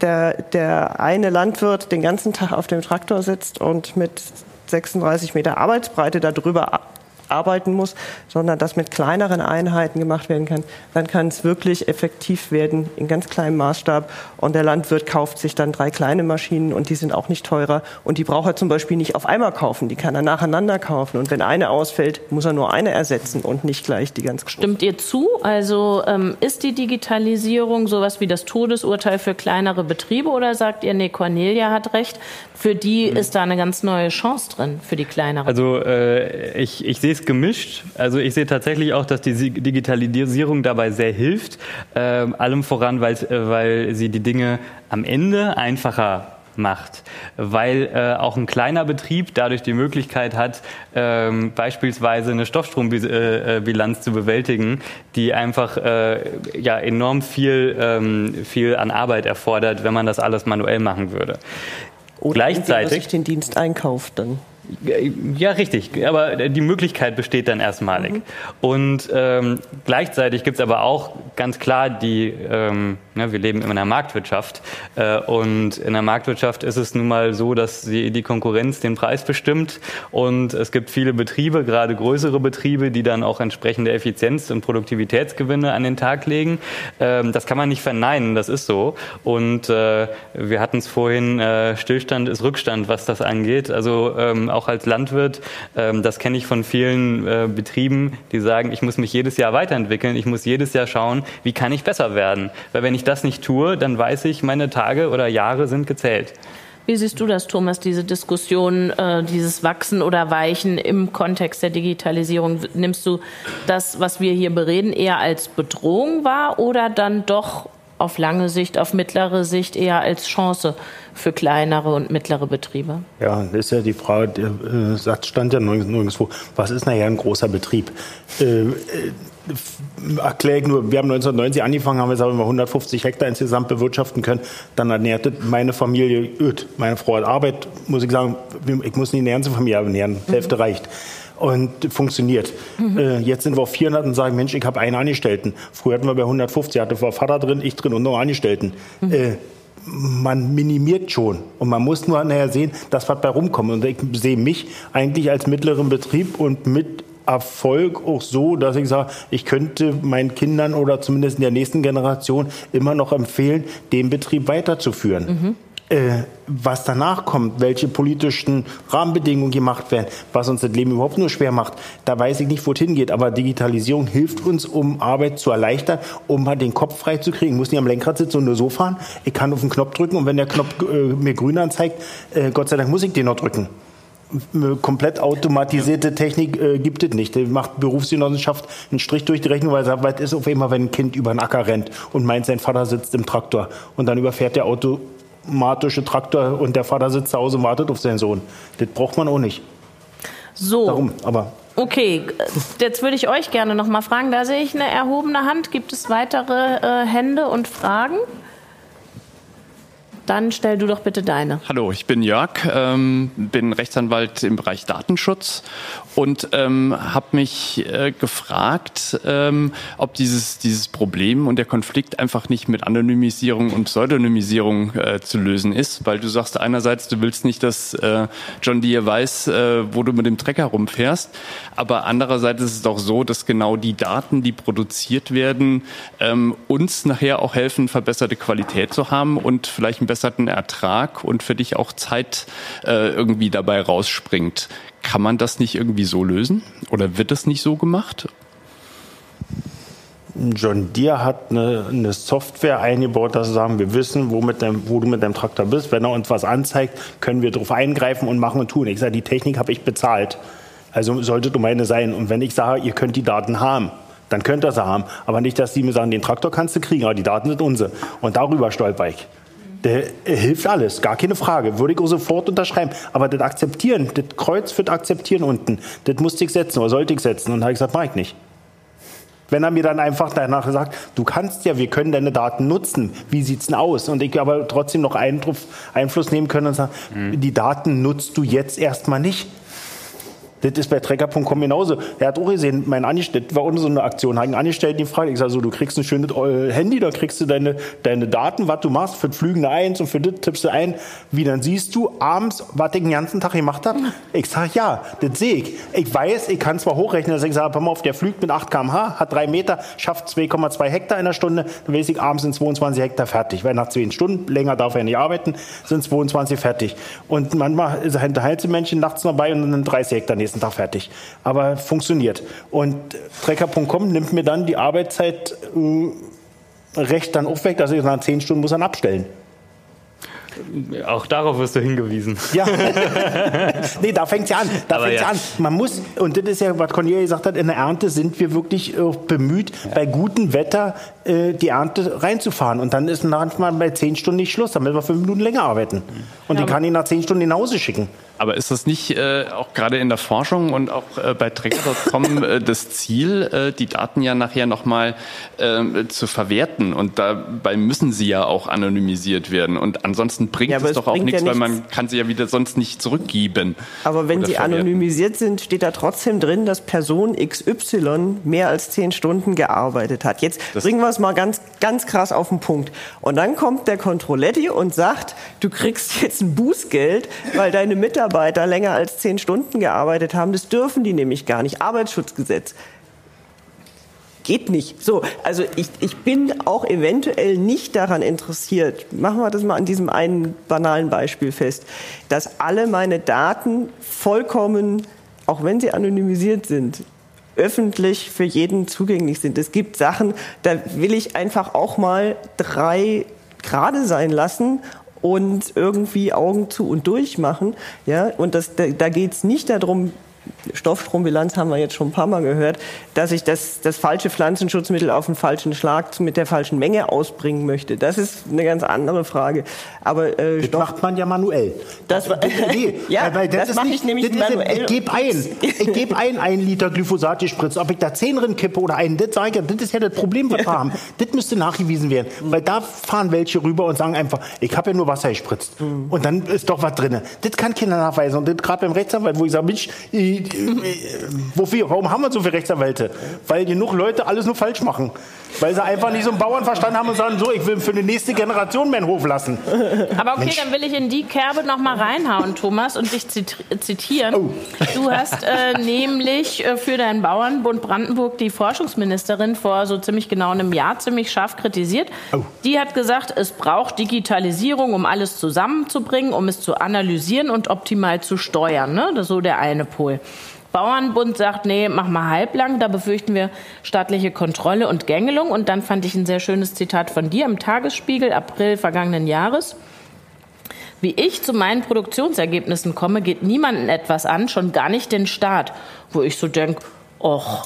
der, der eine Landwirt den ganzen Tag auf dem Traktor sitzt und mit 36 Meter Arbeitsbreite darüber arbeiten muss, sondern das mit kleineren Einheiten gemacht werden kann, dann kann es wirklich effektiv werden in ganz kleinem Maßstab. Und der Landwirt kauft sich dann drei kleine Maschinen und die sind auch nicht teurer. Und die braucht er zum Beispiel nicht auf einmal kaufen, die kann er nacheinander kaufen. Und wenn eine ausfällt, muss er nur eine ersetzen und nicht gleich die ganz große. Stimmt ihr zu? Also ähm, ist die Digitalisierung sowas wie das Todesurteil für kleinere Betriebe oder sagt ihr, nee, Cornelia hat recht, für die mhm. ist da eine ganz neue Chance drin, für die kleineren? Also äh, ich, ich sehe es gemischt. Also ich sehe tatsächlich auch, dass die Digitalisierung dabei sehr hilft. Äh, allem voran, weil, äh, weil sie die Dinge am Ende einfacher macht, weil äh, auch ein kleiner Betrieb dadurch die Möglichkeit hat, ähm, beispielsweise eine Stoffstrombilanz zu bewältigen, die einfach äh, ja enorm viel ähm, viel an Arbeit erfordert, wenn man das alles manuell machen würde. Oder Gleichzeitig sich den Dienst einkauft dann. Ja, richtig. Aber die Möglichkeit besteht dann erstmalig. Mhm. Und ähm, gleichzeitig gibt es aber auch ganz klar die, ähm, ja, wir leben in einer Marktwirtschaft. Äh, und in der Marktwirtschaft ist es nun mal so, dass die, die Konkurrenz den Preis bestimmt. Und es gibt viele Betriebe, gerade größere Betriebe, die dann auch entsprechende Effizienz- und Produktivitätsgewinne an den Tag legen. Ähm, das kann man nicht verneinen, das ist so. Und äh, wir hatten es vorhin, äh, Stillstand ist Rückstand, was das angeht. Also ähm, auch als Landwirt, ähm, das kenne ich von vielen äh, Betrieben, die sagen, ich muss mich jedes Jahr weiterentwickeln, ich muss jedes Jahr schauen, wie kann ich besser werden. Weil wenn ich das nicht tue, dann weiß ich, meine Tage oder Jahre sind gezählt. Wie siehst du das, Thomas, diese Diskussion, äh, dieses Wachsen oder Weichen im Kontext der Digitalisierung? Nimmst du das, was wir hier bereden, eher als Bedrohung wahr oder dann doch auf lange Sicht, auf mittlere Sicht eher als Chance für kleinere und mittlere Betriebe? Ja, das ist ja die Frage, der äh, Satz stand ja nirgendwo, was ist nachher ein großer Betrieb? Äh, äh, erkläre ich nur, wir haben 1990 angefangen, haben wir sagen wir 150 Hektar insgesamt bewirtschaften können. Dann ernährte meine Familie öd. Meine Frau hat Arbeit, muss ich sagen, ich muss nicht die ganze Familie ernähren, die Hälfte mhm. reicht und funktioniert. Mhm. Äh, jetzt sind wir auf 400 und sagen, Mensch, ich habe einen Angestellten. Früher hatten wir bei 150, hatte Vater drin, ich drin und noch Angestellten. Mhm. Äh, man minimiert schon und man muss nur nachher sehen, dass was bei rumkommt. Und ich sehe mich eigentlich als mittleren Betrieb und mit Erfolg auch so, dass ich sage, ich könnte meinen Kindern oder zumindest in der nächsten Generation immer noch empfehlen, den Betrieb weiterzuführen. Mhm. Äh, was danach kommt, welche politischen Rahmenbedingungen gemacht werden, was uns das Leben überhaupt nur schwer macht, da weiß ich nicht, wo es hingeht. Aber Digitalisierung hilft uns, um Arbeit zu erleichtern, um mal den Kopf frei zu kriegen. Ich muss nicht am Lenkrad sitzen und nur so fahren. Ich kann auf den Knopf drücken und wenn der Knopf äh, mir grün anzeigt, äh, Gott sei Dank muss ich den noch drücken komplett automatisierte Technik äh, gibt es nicht. Die macht Berufsgenossenschaft einen Strich durch die Rechnung, weil es ist auf einmal, wenn ein Kind über den Acker rennt und meint, sein Vater sitzt im Traktor und dann überfährt der Auto automatische Traktor und der Vater sitzt zu Hause und wartet auf seinen Sohn. Das braucht man auch nicht. So. Darum, aber. Okay, jetzt würde ich euch gerne noch mal fragen. Da sehe ich eine erhobene Hand. Gibt es weitere äh, Hände und Fragen? Dann stell du doch bitte deine. Hallo, ich bin Jörg, ähm, bin Rechtsanwalt im Bereich Datenschutz und ähm, habe mich äh, gefragt, ähm, ob dieses, dieses Problem und der Konflikt einfach nicht mit Anonymisierung und Pseudonymisierung äh, zu lösen ist, weil du sagst einerseits, du willst nicht, dass äh, John Deere weiß, äh, wo du mit dem Trecker rumfährst, aber andererseits ist es auch so, dass genau die Daten, die produziert werden, ähm, uns nachher auch helfen, verbesserte Qualität zu haben und vielleicht ein verbesserten Ertrag und für dich auch Zeit äh, irgendwie dabei rausspringt. Kann man das nicht irgendwie so lösen? Oder wird das nicht so gemacht? John Deere hat eine, eine, Software eingebaut, dass sie sagen, wir wissen, wo, mit dem, wo du mit deinem Traktor bist. Wenn er uns was anzeigt, können wir darauf eingreifen und machen und tun. Ich sage, die Technik habe ich bezahlt. Also sollte du meine sein. Und wenn ich sage, ihr könnt die Daten haben, dann könnt ihr sie haben. Aber nicht, dass die mir sagen, den Traktor kannst du kriegen, aber die Daten sind unsere. Und darüber stolper ich. Der äh, hilft alles, gar keine Frage. Würde ich auch sofort unterschreiben. Aber das Akzeptieren, das Kreuz das Akzeptieren unten, das musste ich setzen oder sollte ich setzen. Und da habe ich gesagt, mach ich nicht. Wenn er mir dann einfach danach sagt, du kannst ja, wir können deine Daten nutzen, wie sieht's denn aus? Und ich aber trotzdem noch Einfluss nehmen können und sagen, mhm. die Daten nutzt du jetzt erstmal nicht. Das ist bei Trecker.com genauso. Er hat auch gesehen, mein Angestellter, war auch so eine Aktion, hat einen Angestellten gefragt, ich sage so, du kriegst ein schönes äh, Handy, da kriegst du deine, deine Daten, was du machst, für das Flügende eins und für das tippst du ein. Wie, dann siehst du abends, was ich den ganzen Tag gemacht habe? Ich sage, ja, das sehe ich. Ich weiß, ich kann zwar hochrechnen, dass ich sage, pass auf, der fliegt mit 8 kmh, hat 3 Meter, schafft 2,2 Hektar in der Stunde, dann weiß ich, abends sind 22 Hektar fertig. Weil nach 10 Stunden, länger darf er nicht arbeiten, sind 22 fertig. Und manchmal unterhält sich Menschen nachts noch bei und dann 30 Hektar nächsten Tag fertig. Aber funktioniert. Und Trecker.com nimmt mir dann die Arbeitszeit äh, recht dann auch weg, dass ich nach zehn Stunden muss dann abstellen. Auch darauf wirst du hingewiesen. Ja. nee, da fängt es ja an. Da fängt's ja. an. Man muss, und das ist ja, was Cornelia gesagt hat, in der Ernte sind wir wirklich äh, bemüht, ja. bei gutem Wetter äh, die Ernte reinzufahren. Und dann ist manchmal bei zehn Stunden nicht Schluss. Dann müssen wir fünf Minuten länger arbeiten. Und ja, die kann ich nach zehn Stunden nach Hause schicken. Aber ist das nicht äh, auch gerade in der Forschung und auch äh, bei Tracker.com äh, das Ziel, äh, die Daten ja nachher nochmal äh, zu verwerten? Und dabei müssen sie ja auch anonymisiert werden. Und ansonsten bringt ja, es doch auch nichts, ja weil man kann sie ja wieder sonst nicht zurückgeben. Aber wenn sie verwerten. anonymisiert sind, steht da trotzdem drin, dass Person XY mehr als zehn Stunden gearbeitet hat. Jetzt das bringen wir es mal ganz, ganz krass auf den Punkt. Und dann kommt der Controletti und sagt, du kriegst jetzt ein Bußgeld, weil deine Mitarbeiter Mitarbeiter länger als zehn Stunden gearbeitet haben. Das dürfen die nämlich gar nicht. Arbeitsschutzgesetz. Geht nicht. So, also ich, ich bin auch eventuell nicht daran interessiert, machen wir das mal an diesem einen banalen Beispiel fest, dass alle meine Daten vollkommen, auch wenn sie anonymisiert sind, öffentlich für jeden zugänglich sind. Es gibt Sachen, da will ich einfach auch mal drei gerade sein lassen und irgendwie Augen zu und durch machen. Ja, und das, da, da geht es nicht darum, Stoffstrombilanz haben wir jetzt schon ein paar Mal gehört, dass ich das, das falsche Pflanzenschutzmittel auf den falschen Schlag mit der falschen Menge ausbringen möchte. Das ist eine ganz andere Frage. Aber äh, das Stoff macht man ja manuell. Das, nee, ja, weil das, das mache ich nämlich das manuell. Ich gebe ein, ich gebe ein, ein Liter Glyphosat gespritzt. Ob ich da zehn drin kippe oder einen, das sage ich, das ist ja das Problem, was wir haben. Das müsste nachgewiesen werden, weil da fahren welche rüber und sagen einfach, ich habe ja nur Wasser gespritzt mhm. und dann ist doch was drin. Das kann keiner nachweisen und das gerade beim Rechtsanwalt, wo ich sage, Mensch, wofür? Warum haben wir so viele Rechtsanwälte? Weil genug Leute alles nur falsch machen. Weil sie einfach nicht so einen Bauern verstanden haben und sagen, so, ich will für die nächste Generation meinen Hof lassen. Aber okay, Mensch. dann will ich in die Kerbe noch mal reinhauen, Thomas, und dich zitieren. Oh. Du hast äh, nämlich äh, für deinen Bauernbund Brandenburg die Forschungsministerin vor so ziemlich genau einem Jahr ziemlich scharf kritisiert. Oh. Die hat gesagt, es braucht Digitalisierung, um alles zusammenzubringen, um es zu analysieren und optimal zu steuern. Ne? Das ist so der eine Pol. Bauernbund sagt, nee, mach mal halblang, da befürchten wir staatliche Kontrolle und Gängelung. Und dann fand ich ein sehr schönes Zitat von dir im Tagesspiegel, April vergangenen Jahres. Wie ich zu meinen Produktionsergebnissen komme, geht niemanden etwas an, schon gar nicht den Staat. Wo ich so denke, och,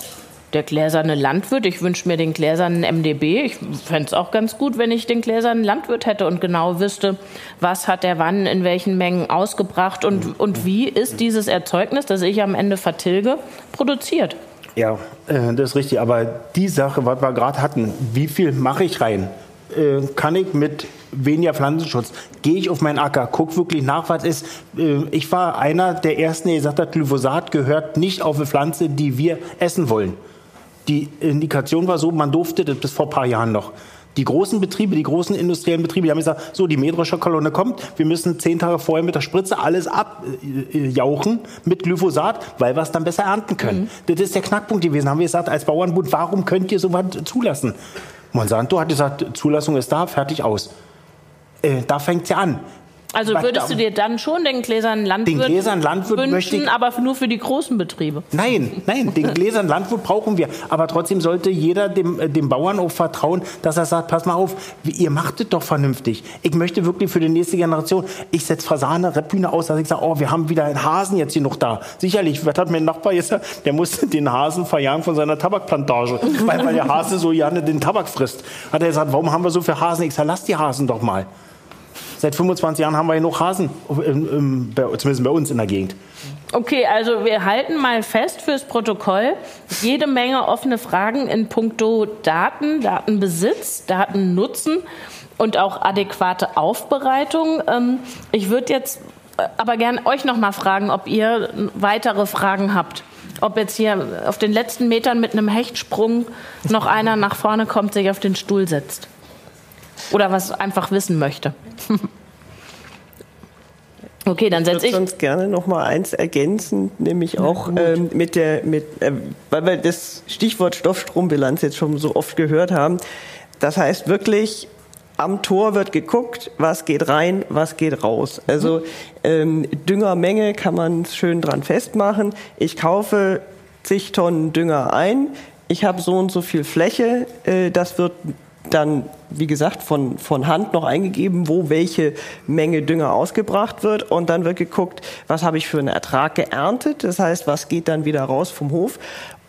der gläserne Landwirt. Ich wünsche mir den gläsernen MDB. Ich fände es auch ganz gut, wenn ich den gläsernen Landwirt hätte und genau wüsste, was hat der wann in welchen Mengen ausgebracht und, und wie ist dieses Erzeugnis, das ich am Ende vertilge, produziert. Ja, äh, das ist richtig. Aber die Sache, was wir gerade hatten, wie viel mache ich rein? Äh, kann ich mit weniger Pflanzenschutz, gehe ich auf meinen Acker, gucke wirklich nach, was ist. Äh, ich war einer der ersten, der gesagt hat, Glyphosat gehört nicht auf eine Pflanze, die wir essen wollen. Die Indikation war so, man durfte das bis vor ein paar Jahren noch. Die großen Betriebe, die großen industriellen Betriebe, die haben gesagt, so, die Mähdrescher Kolonne kommt, wir müssen zehn Tage vorher mit der Spritze alles abjauchen mit Glyphosat, weil wir es dann besser ernten können. Mhm. Das ist der Knackpunkt gewesen. Haben wir gesagt, als Bauernbund, warum könnt ihr sowas zulassen? Monsanto hat gesagt, Zulassung ist da, fertig aus. Äh, da fängt es ja an. Also würdest du dir dann schon den gläsernen Landwirt, den gläsernen Landwirt wünschen, möchte ich, aber nur für die großen Betriebe? Nein, nein, den gläsernen Landwirt brauchen wir. Aber trotzdem sollte jeder dem, äh, dem Bauern auch vertrauen, dass er sagt, pass mal auf, ihr macht es doch vernünftig. Ich möchte wirklich für die nächste Generation, ich setze Fasane, Rebhühner aus, dass ich sage, oh, wir haben wieder einen Hasen jetzt hier noch da. Sicherlich, was hat mein Nachbar jetzt, der musste den Hasen verjagen von seiner Tabakplantage, weil, weil der Hase so gerne den Tabak frisst. Hat er gesagt, warum haben wir so viele Hasen? Ich sage, lass die Hasen doch mal. Seit 25 Jahren haben wir Hasen, im, im, bei, zumindest bei uns in der Gegend. Okay, also wir halten mal fest fürs Protokoll jede Menge offene Fragen in puncto Daten, Datenbesitz, Datennutzen und auch adäquate Aufbereitung. Ähm, ich würde jetzt äh, aber gerne euch noch mal fragen, ob ihr weitere Fragen habt. Ob jetzt hier auf den letzten Metern mit einem Hechtsprung noch einer nach vorne kommt, sich auf den Stuhl setzt. Oder was einfach wissen möchte. Okay, dann setze ich. Ich würde sonst gerne noch mal eins ergänzen, nämlich auch ähm, mit der, mit, äh, weil wir das Stichwort Stoffstrombilanz jetzt schon so oft gehört haben. Das heißt wirklich, am Tor wird geguckt, was geht rein, was geht raus. Also ähm, Düngermenge kann man schön dran festmachen. Ich kaufe zig Tonnen Dünger ein. Ich habe so und so viel Fläche. Äh, das wird dann, wie gesagt, von, von Hand noch eingegeben, wo welche Menge Dünger ausgebracht wird. Und dann wird geguckt, was habe ich für einen Ertrag geerntet. Das heißt, was geht dann wieder raus vom Hof.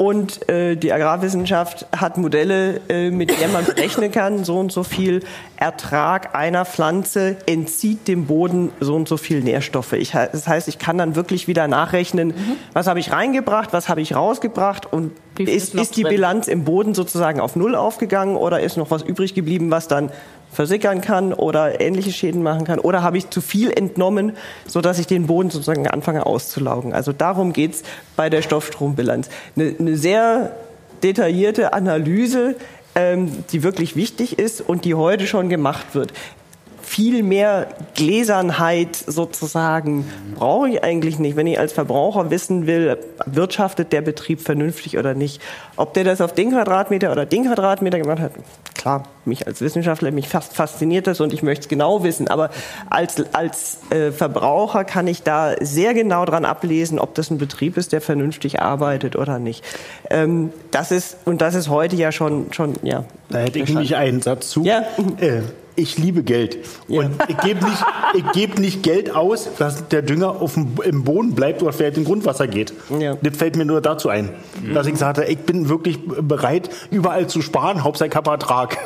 Und äh, die Agrarwissenschaft hat Modelle, äh, mit denen man berechnen kann, so und so viel Ertrag einer Pflanze entzieht dem Boden so und so viel Nährstoffe. Ich, das heißt, ich kann dann wirklich wieder nachrechnen, mhm. was habe ich reingebracht, was habe ich rausgebracht und ist, ist die Bilanz im Boden sozusagen auf Null aufgegangen oder ist noch was übrig geblieben, was dann versickern kann oder ähnliche Schäden machen kann? Oder habe ich zu viel entnommen, sodass ich den Boden sozusagen anfange auszulaugen? Also darum geht's bei der Stoffstrombilanz. Eine, eine sehr detaillierte Analyse, ähm, die wirklich wichtig ist und die heute schon gemacht wird viel mehr Gläsernheit sozusagen brauche ich eigentlich nicht. Wenn ich als Verbraucher wissen will, wirtschaftet der Betrieb vernünftig oder nicht. Ob der das auf den Quadratmeter oder den Quadratmeter gemacht hat, klar, mich als Wissenschaftler, mich fast fasziniert das und ich möchte es genau wissen. Aber als, als äh, Verbraucher kann ich da sehr genau dran ablesen, ob das ein Betrieb ist, der vernünftig arbeitet oder nicht. Ähm, das ist, und das ist heute ja schon, schon ja. Da hätte ich nämlich einen Satz zu. Ja. Äh, ich liebe Geld. Ja. Und ich gebe nicht, ich geb nicht Geld aus, dass der Dünger auf dem, im Boden bleibt oder vielleicht im Grundwasser geht. Ja. Das fällt mir nur dazu ein. Mhm. Dass ich sagte, ich bin wirklich bereit, überall zu sparen, Hauptsache ich habe Ertrag.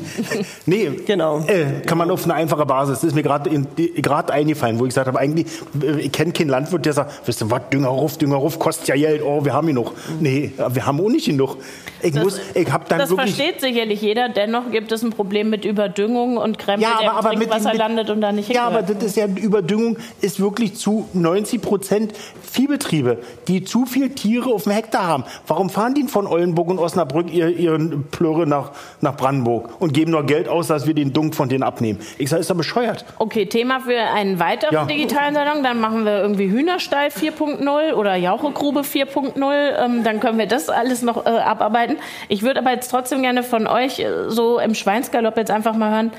nee, genau. Äh, kann man auf eine einfache Basis. Das ist mir gerade eingefallen, wo ich gesagt habe, eigentlich, äh, ich kenne keinen Landwirt, der sagt, wisst ihr was, Dünger ruf, Dünger ruf, kostet ja Geld, oh, wir haben ihn noch. Nee, wir haben auch nicht genug. Ich das, muss, ich habe dann das wirklich... Versteht sicherlich jeder, dennoch gibt es ein Problem mit Überdüngung und Krempel, ja, aber, der im aber Trinkwasser mit, landet und da nicht Ja, aber das ist ja, Überdüngung ist wirklich zu 90 Prozent Viehbetriebe, die zu viel Tiere auf dem Hektar haben. Warum fahren die von Oldenburg und Osnabrück ihren Plörre nach, nach Brandenburg und geben nur Geld aus, dass wir den Dunk von denen abnehmen? Ich sage, ist doch bescheuert. Okay, Thema für einen weiteren ja. digitalen Salon. Dann machen wir irgendwie Hühnerstall 4.0 oder Jauchegrube 4.0. Ähm, dann können wir das alles noch äh, abarbeiten. Ich würde aber jetzt trotzdem gerne von euch äh, so im Schweinsgalopp jetzt einfach mal hören,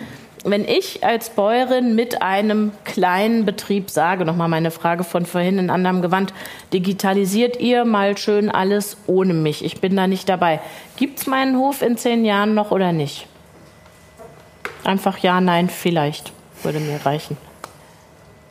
wenn ich als Bäuerin mit einem kleinen Betrieb sage, nochmal meine Frage von vorhin in anderem Gewand, digitalisiert ihr mal schön alles ohne mich, ich bin da nicht dabei. Gibt es meinen Hof in zehn Jahren noch oder nicht? Einfach ja, nein, vielleicht würde mir reichen.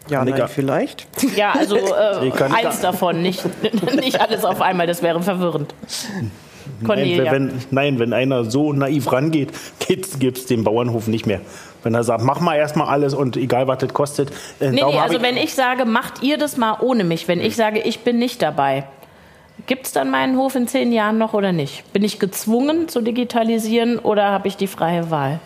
Ja, nein, vielleicht. Ja, also äh, eins davon, nicht, nicht alles auf einmal, das wäre verwirrend. Nein wenn, nein, wenn einer so naiv rangeht, gibt es den Bauernhof nicht mehr. Wenn er sagt, mach mal erstmal alles und egal was das kostet. Äh, nee, nee, also ich wenn ich sage, macht ihr das mal ohne mich, wenn ich sage, ich bin nicht dabei, gibt es dann meinen Hof in zehn Jahren noch oder nicht? Bin ich gezwungen zu digitalisieren oder habe ich die freie Wahl?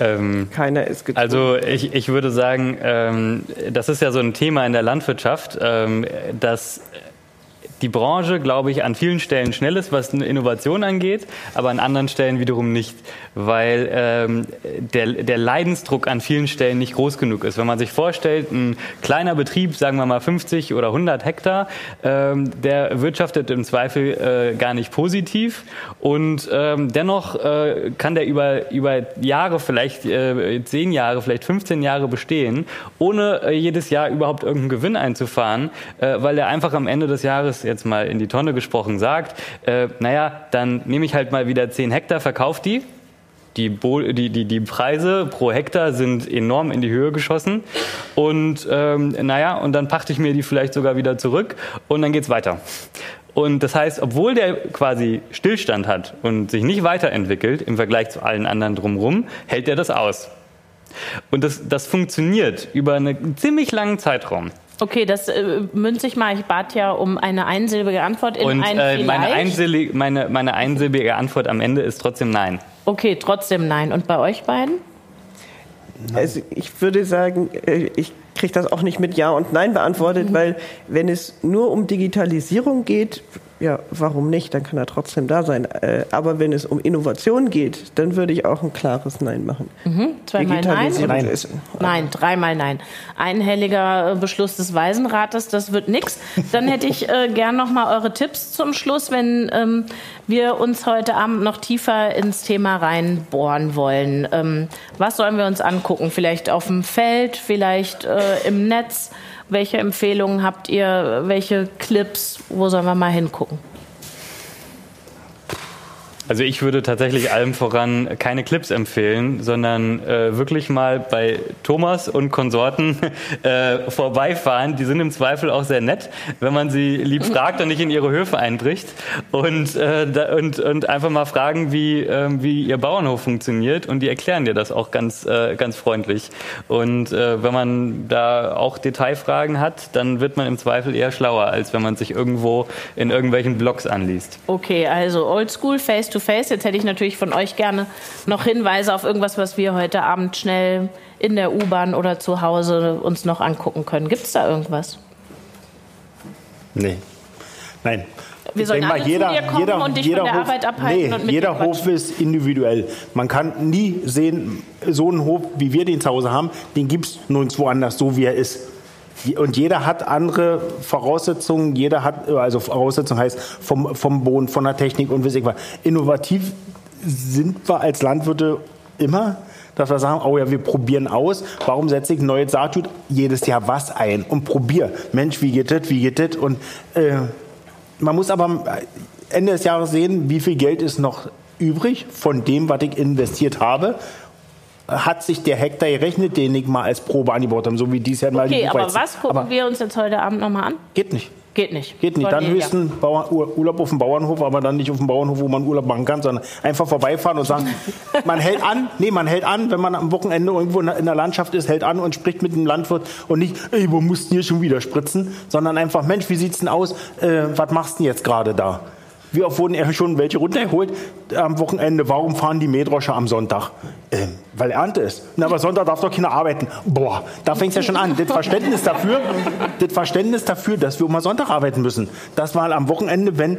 Ähm, Keiner ist gezwungen. Also ich, ich würde sagen, ähm, das ist ja so ein Thema in der Landwirtschaft, ähm, dass die Branche, glaube ich, an vielen Stellen schnell ist, was Innovation angeht, aber an anderen Stellen wiederum nicht, weil ähm, der, der Leidensdruck an vielen Stellen nicht groß genug ist. Wenn man sich vorstellt, ein kleiner Betrieb, sagen wir mal 50 oder 100 Hektar, ähm, der wirtschaftet im Zweifel äh, gar nicht positiv und ähm, dennoch äh, kann der über, über Jahre, vielleicht äh, 10 Jahre, vielleicht 15 Jahre bestehen, ohne äh, jedes Jahr überhaupt irgendeinen Gewinn einzufahren, äh, weil er einfach am Ende des Jahres jetzt mal in die Tonne gesprochen sagt, äh, naja, dann nehme ich halt mal wieder 10 Hektar, verkaufe die, die, die, die, die, Preise pro Hektar sind enorm in die Höhe geschossen. Und ähm, naja, und dann pachte ich mir die vielleicht sogar wieder zurück und dann geht's weiter. Und das heißt, obwohl der quasi Stillstand hat und sich nicht weiterentwickelt im Vergleich zu allen anderen drumherum, hält er das aus. Und das, das funktioniert über einen ziemlich langen Zeitraum. Okay, das äh, münze ich mal. Ich bat ja um eine einsilbige Antwort in Und ein äh, meine, einsilbige, meine, meine einsilbige Antwort am Ende ist trotzdem nein. Okay, trotzdem nein. Und bei euch beiden? Also ich würde sagen, äh, ich kriege das auch nicht mit Ja und Nein beantwortet, weil wenn es nur um Digitalisierung geht, ja, warum nicht? Dann kann er trotzdem da sein. Äh, Aber wenn es um Innovation geht, dann würde ich auch ein klares Nein machen. Zweimal nein? Nein. ist Nein, dreimal nein. Einhelliger äh, Beschluss des Waisenrates, das wird nix. Dann hätte ich äh, gern noch mal eure Tipps zum Schluss, wenn ähm, wir uns heute Abend noch tiefer ins Thema reinbohren wollen. Ähm, was sollen wir uns angucken? Vielleicht auf dem Feld, vielleicht äh, im Netz? Welche Empfehlungen habt ihr? Welche Clips? Wo sollen wir mal hingucken? Also ich würde tatsächlich allem voran keine Clips empfehlen, sondern äh, wirklich mal bei Thomas und Konsorten äh, vorbeifahren. Die sind im Zweifel auch sehr nett, wenn man sie lieb fragt und nicht in ihre Höfe einbricht und, äh, da, und, und einfach mal fragen, wie, ähm, wie ihr Bauernhof funktioniert und die erklären dir das auch ganz, äh, ganz freundlich. Und äh, wenn man da auch Detailfragen hat, dann wird man im Zweifel eher schlauer, als wenn man sich irgendwo in irgendwelchen Blogs anliest. Okay, also Oldschool, Face-to-Face. Jetzt hätte ich natürlich von euch gerne noch Hinweise auf irgendwas, was wir heute Abend schnell in der U-Bahn oder zu Hause uns noch angucken können. Gibt es da irgendwas? Nee. Nein. Wir Ich sollen alle zu dir kommen und dich von der Arbeit abhalten nee, und mit jeder. Hof ist individuell. Man kann nie sehen, so einen Hof, wie wir den zu Hause haben, den gibt es nirgendwo anders, so wie er ist. Und jeder hat andere Voraussetzungen, jeder hat, also Voraussetzungen heißt vom, vom Boden, von der Technik und weiß ich was. Innovativ sind wir als Landwirte immer, dass wir sagen, oh ja, wir probieren aus. Warum setze ich ein neues Saatgut jedes Jahr was ein und probiere? Mensch, wie geht das, wie geht das? Und äh, man muss aber Ende des Jahres sehen, wie viel Geld ist noch übrig von dem, was ich investiert habe. Hat sich der Hektar gerechnet, den ich mal als Probe angebaut habe, so wie dies Jahr mal Okay, aber was gucken Aber wir uns jetzt heute Abend nochmal an? Geht nicht. Geht nicht. Geht nicht. Dann höchstens Bauer, Ur- Urlaub auf dem Bauernhof, aber dann nicht auf dem Bauernhof, wo man Urlaub machen kann, sondern einfach vorbeifahren und sagen, man hält an, nee, man hält an, wenn man am Wochenende irgendwo in der- Landschaft ist, hält an und spricht mit dem Landwirt und nicht, ey, wo musst du hier schon wieder spritzen, sondern einfach, Mensch, wie sieht's denn aus, äh, was machst du denn jetzt gerade da? Wie oft wurden schon welche runtergeholt am Wochenende? Warum fahren die Mähdroscher am Sonntag? Ähm, weil Ernte ist. Na, aber Sonntag darf doch keiner arbeiten. Boah, da fängt es ja schon an. Das Verständnis dafür, das Verständnis dafür, dass wir mal Sonntag arbeiten müssen. Das mal am Wochenende, wenn,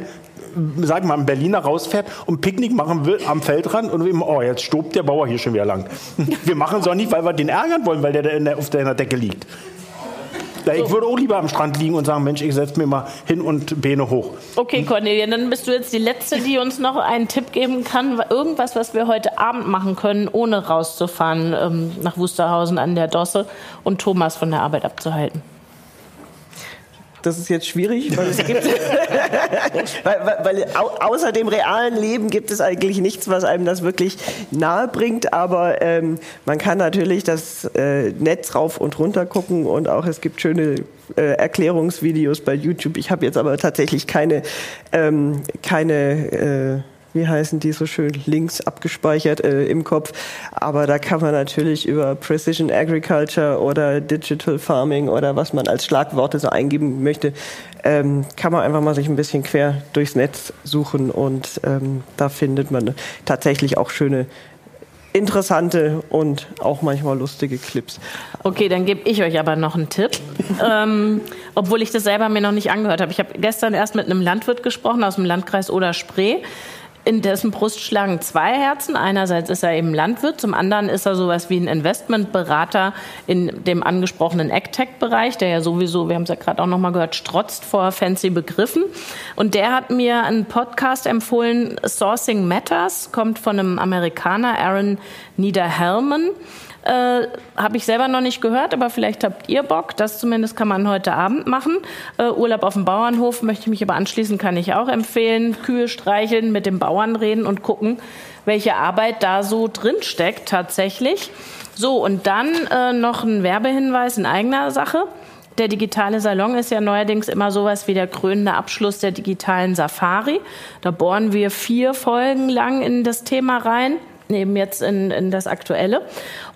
sagen wir mal, ein Berliner rausfährt und Picknick machen will am Feldrand und immer, oh, jetzt stobt der Bauer hier schon wieder lang. Wir machen es auch nicht, weil wir den ärgern wollen, weil der der, auf der Decke liegt. Da, Ich würde auch lieber am Strand liegen und sagen, Mensch, ich setze mir mal hin und Beine hoch. Okay, Cornelia, dann bist du jetzt die Letzte, die uns noch einen Tipp geben kann. Irgendwas, was wir heute Abend machen können, ohne rauszufahren ähm, nach Wusterhausen an der Dosse und Thomas von der Arbeit abzuhalten. Das ist jetzt schwierig, weil es gibt, weil, weil, weil au, außer dem realen Leben gibt es eigentlich nichts, was einem das wirklich nahe bringt. Aber ähm, man kann natürlich das äh, Netz rauf und runter gucken und auch es gibt schöne äh, Erklärungsvideos bei YouTube. Ich habe jetzt aber tatsächlich keine, ähm, keine äh, wie heißen die so schön, Links abgespeichert äh, im Kopf. Aber da kann man natürlich über Precision Agriculture oder Digital Farming oder was man als Schlagworte so eingeben möchte, ähm, kann man einfach mal sich ein bisschen quer durchs Netz suchen und ähm, da findet man tatsächlich auch schöne interessante und auch manchmal lustige Clips. Okay, dann gebe ich euch aber noch einen Tipp, ähm, obwohl ich das selber mir noch nicht angehört habe. Ich habe gestern erst mit einem Landwirt gesprochen aus dem Landkreis Oder-Spree. In dessen Brust schlagen zwei Herzen. Einerseits ist er eben Landwirt, zum anderen ist er sowas wie ein Investmentberater in dem angesprochenen AgTech-Bereich, der ja sowieso, wir haben es ja gerade auch nochmal gehört, strotzt vor fancy Begriffen. Und der hat mir einen Podcast empfohlen, Sourcing Matters, kommt von einem Amerikaner, Aaron Niederhelman. Äh, Habe ich selber noch nicht gehört, aber vielleicht habt ihr Bock. Das zumindest kann man heute Abend machen. Äh, Urlaub auf dem Bauernhof möchte ich mich aber anschließen, kann ich auch empfehlen. Kühe streicheln, mit dem Bauern reden und gucken, welche Arbeit da so drin steckt tatsächlich. So, und dann äh, noch ein Werbehinweis in eigener Sache. Der digitale Salon ist ja neuerdings immer sowas wie der krönende Abschluss der digitalen Safari. Da bohren wir vier Folgen lang in das Thema rein eben jetzt in, in das Aktuelle.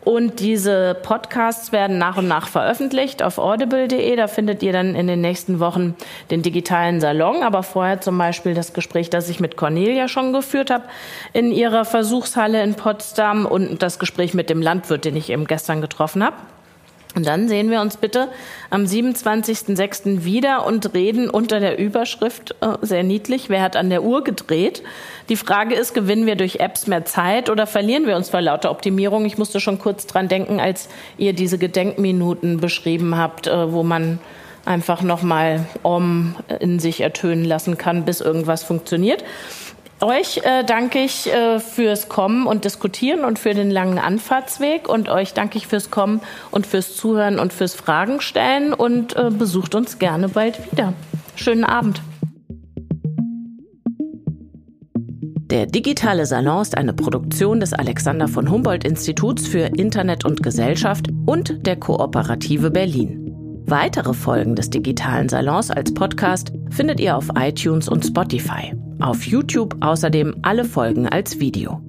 Und diese Podcasts werden nach und nach veröffentlicht auf audible.de. Da findet ihr dann in den nächsten Wochen den digitalen Salon, aber vorher zum Beispiel das Gespräch, das ich mit Cornelia schon geführt habe in ihrer Versuchshalle in Potsdam und das Gespräch mit dem Landwirt, den ich eben gestern getroffen habe. Und dann sehen wir uns bitte am 27.06. wieder und reden unter der Überschrift, äh, sehr niedlich, wer hat an der Uhr gedreht? Die Frage ist, gewinnen wir durch Apps mehr Zeit oder verlieren wir uns vor lauter Optimierung? Ich musste schon kurz dran denken, als ihr diese Gedenkminuten beschrieben habt, äh, wo man einfach nochmal Om in sich ertönen lassen kann, bis irgendwas funktioniert. Euch äh, danke ich äh, fürs Kommen und Diskutieren und für den langen Anfahrtsweg und euch danke ich fürs Kommen und fürs Zuhören und fürs Fragen stellen und äh, besucht uns gerne bald wieder. Schönen Abend. Der digitale Salon ist eine Produktion des Alexander von Humboldt Instituts für Internet und Gesellschaft und der Kooperative Berlin. Weitere Folgen des digitalen Salons als Podcast findet ihr auf iTunes und Spotify. Auf YouTube außerdem alle Folgen als Video.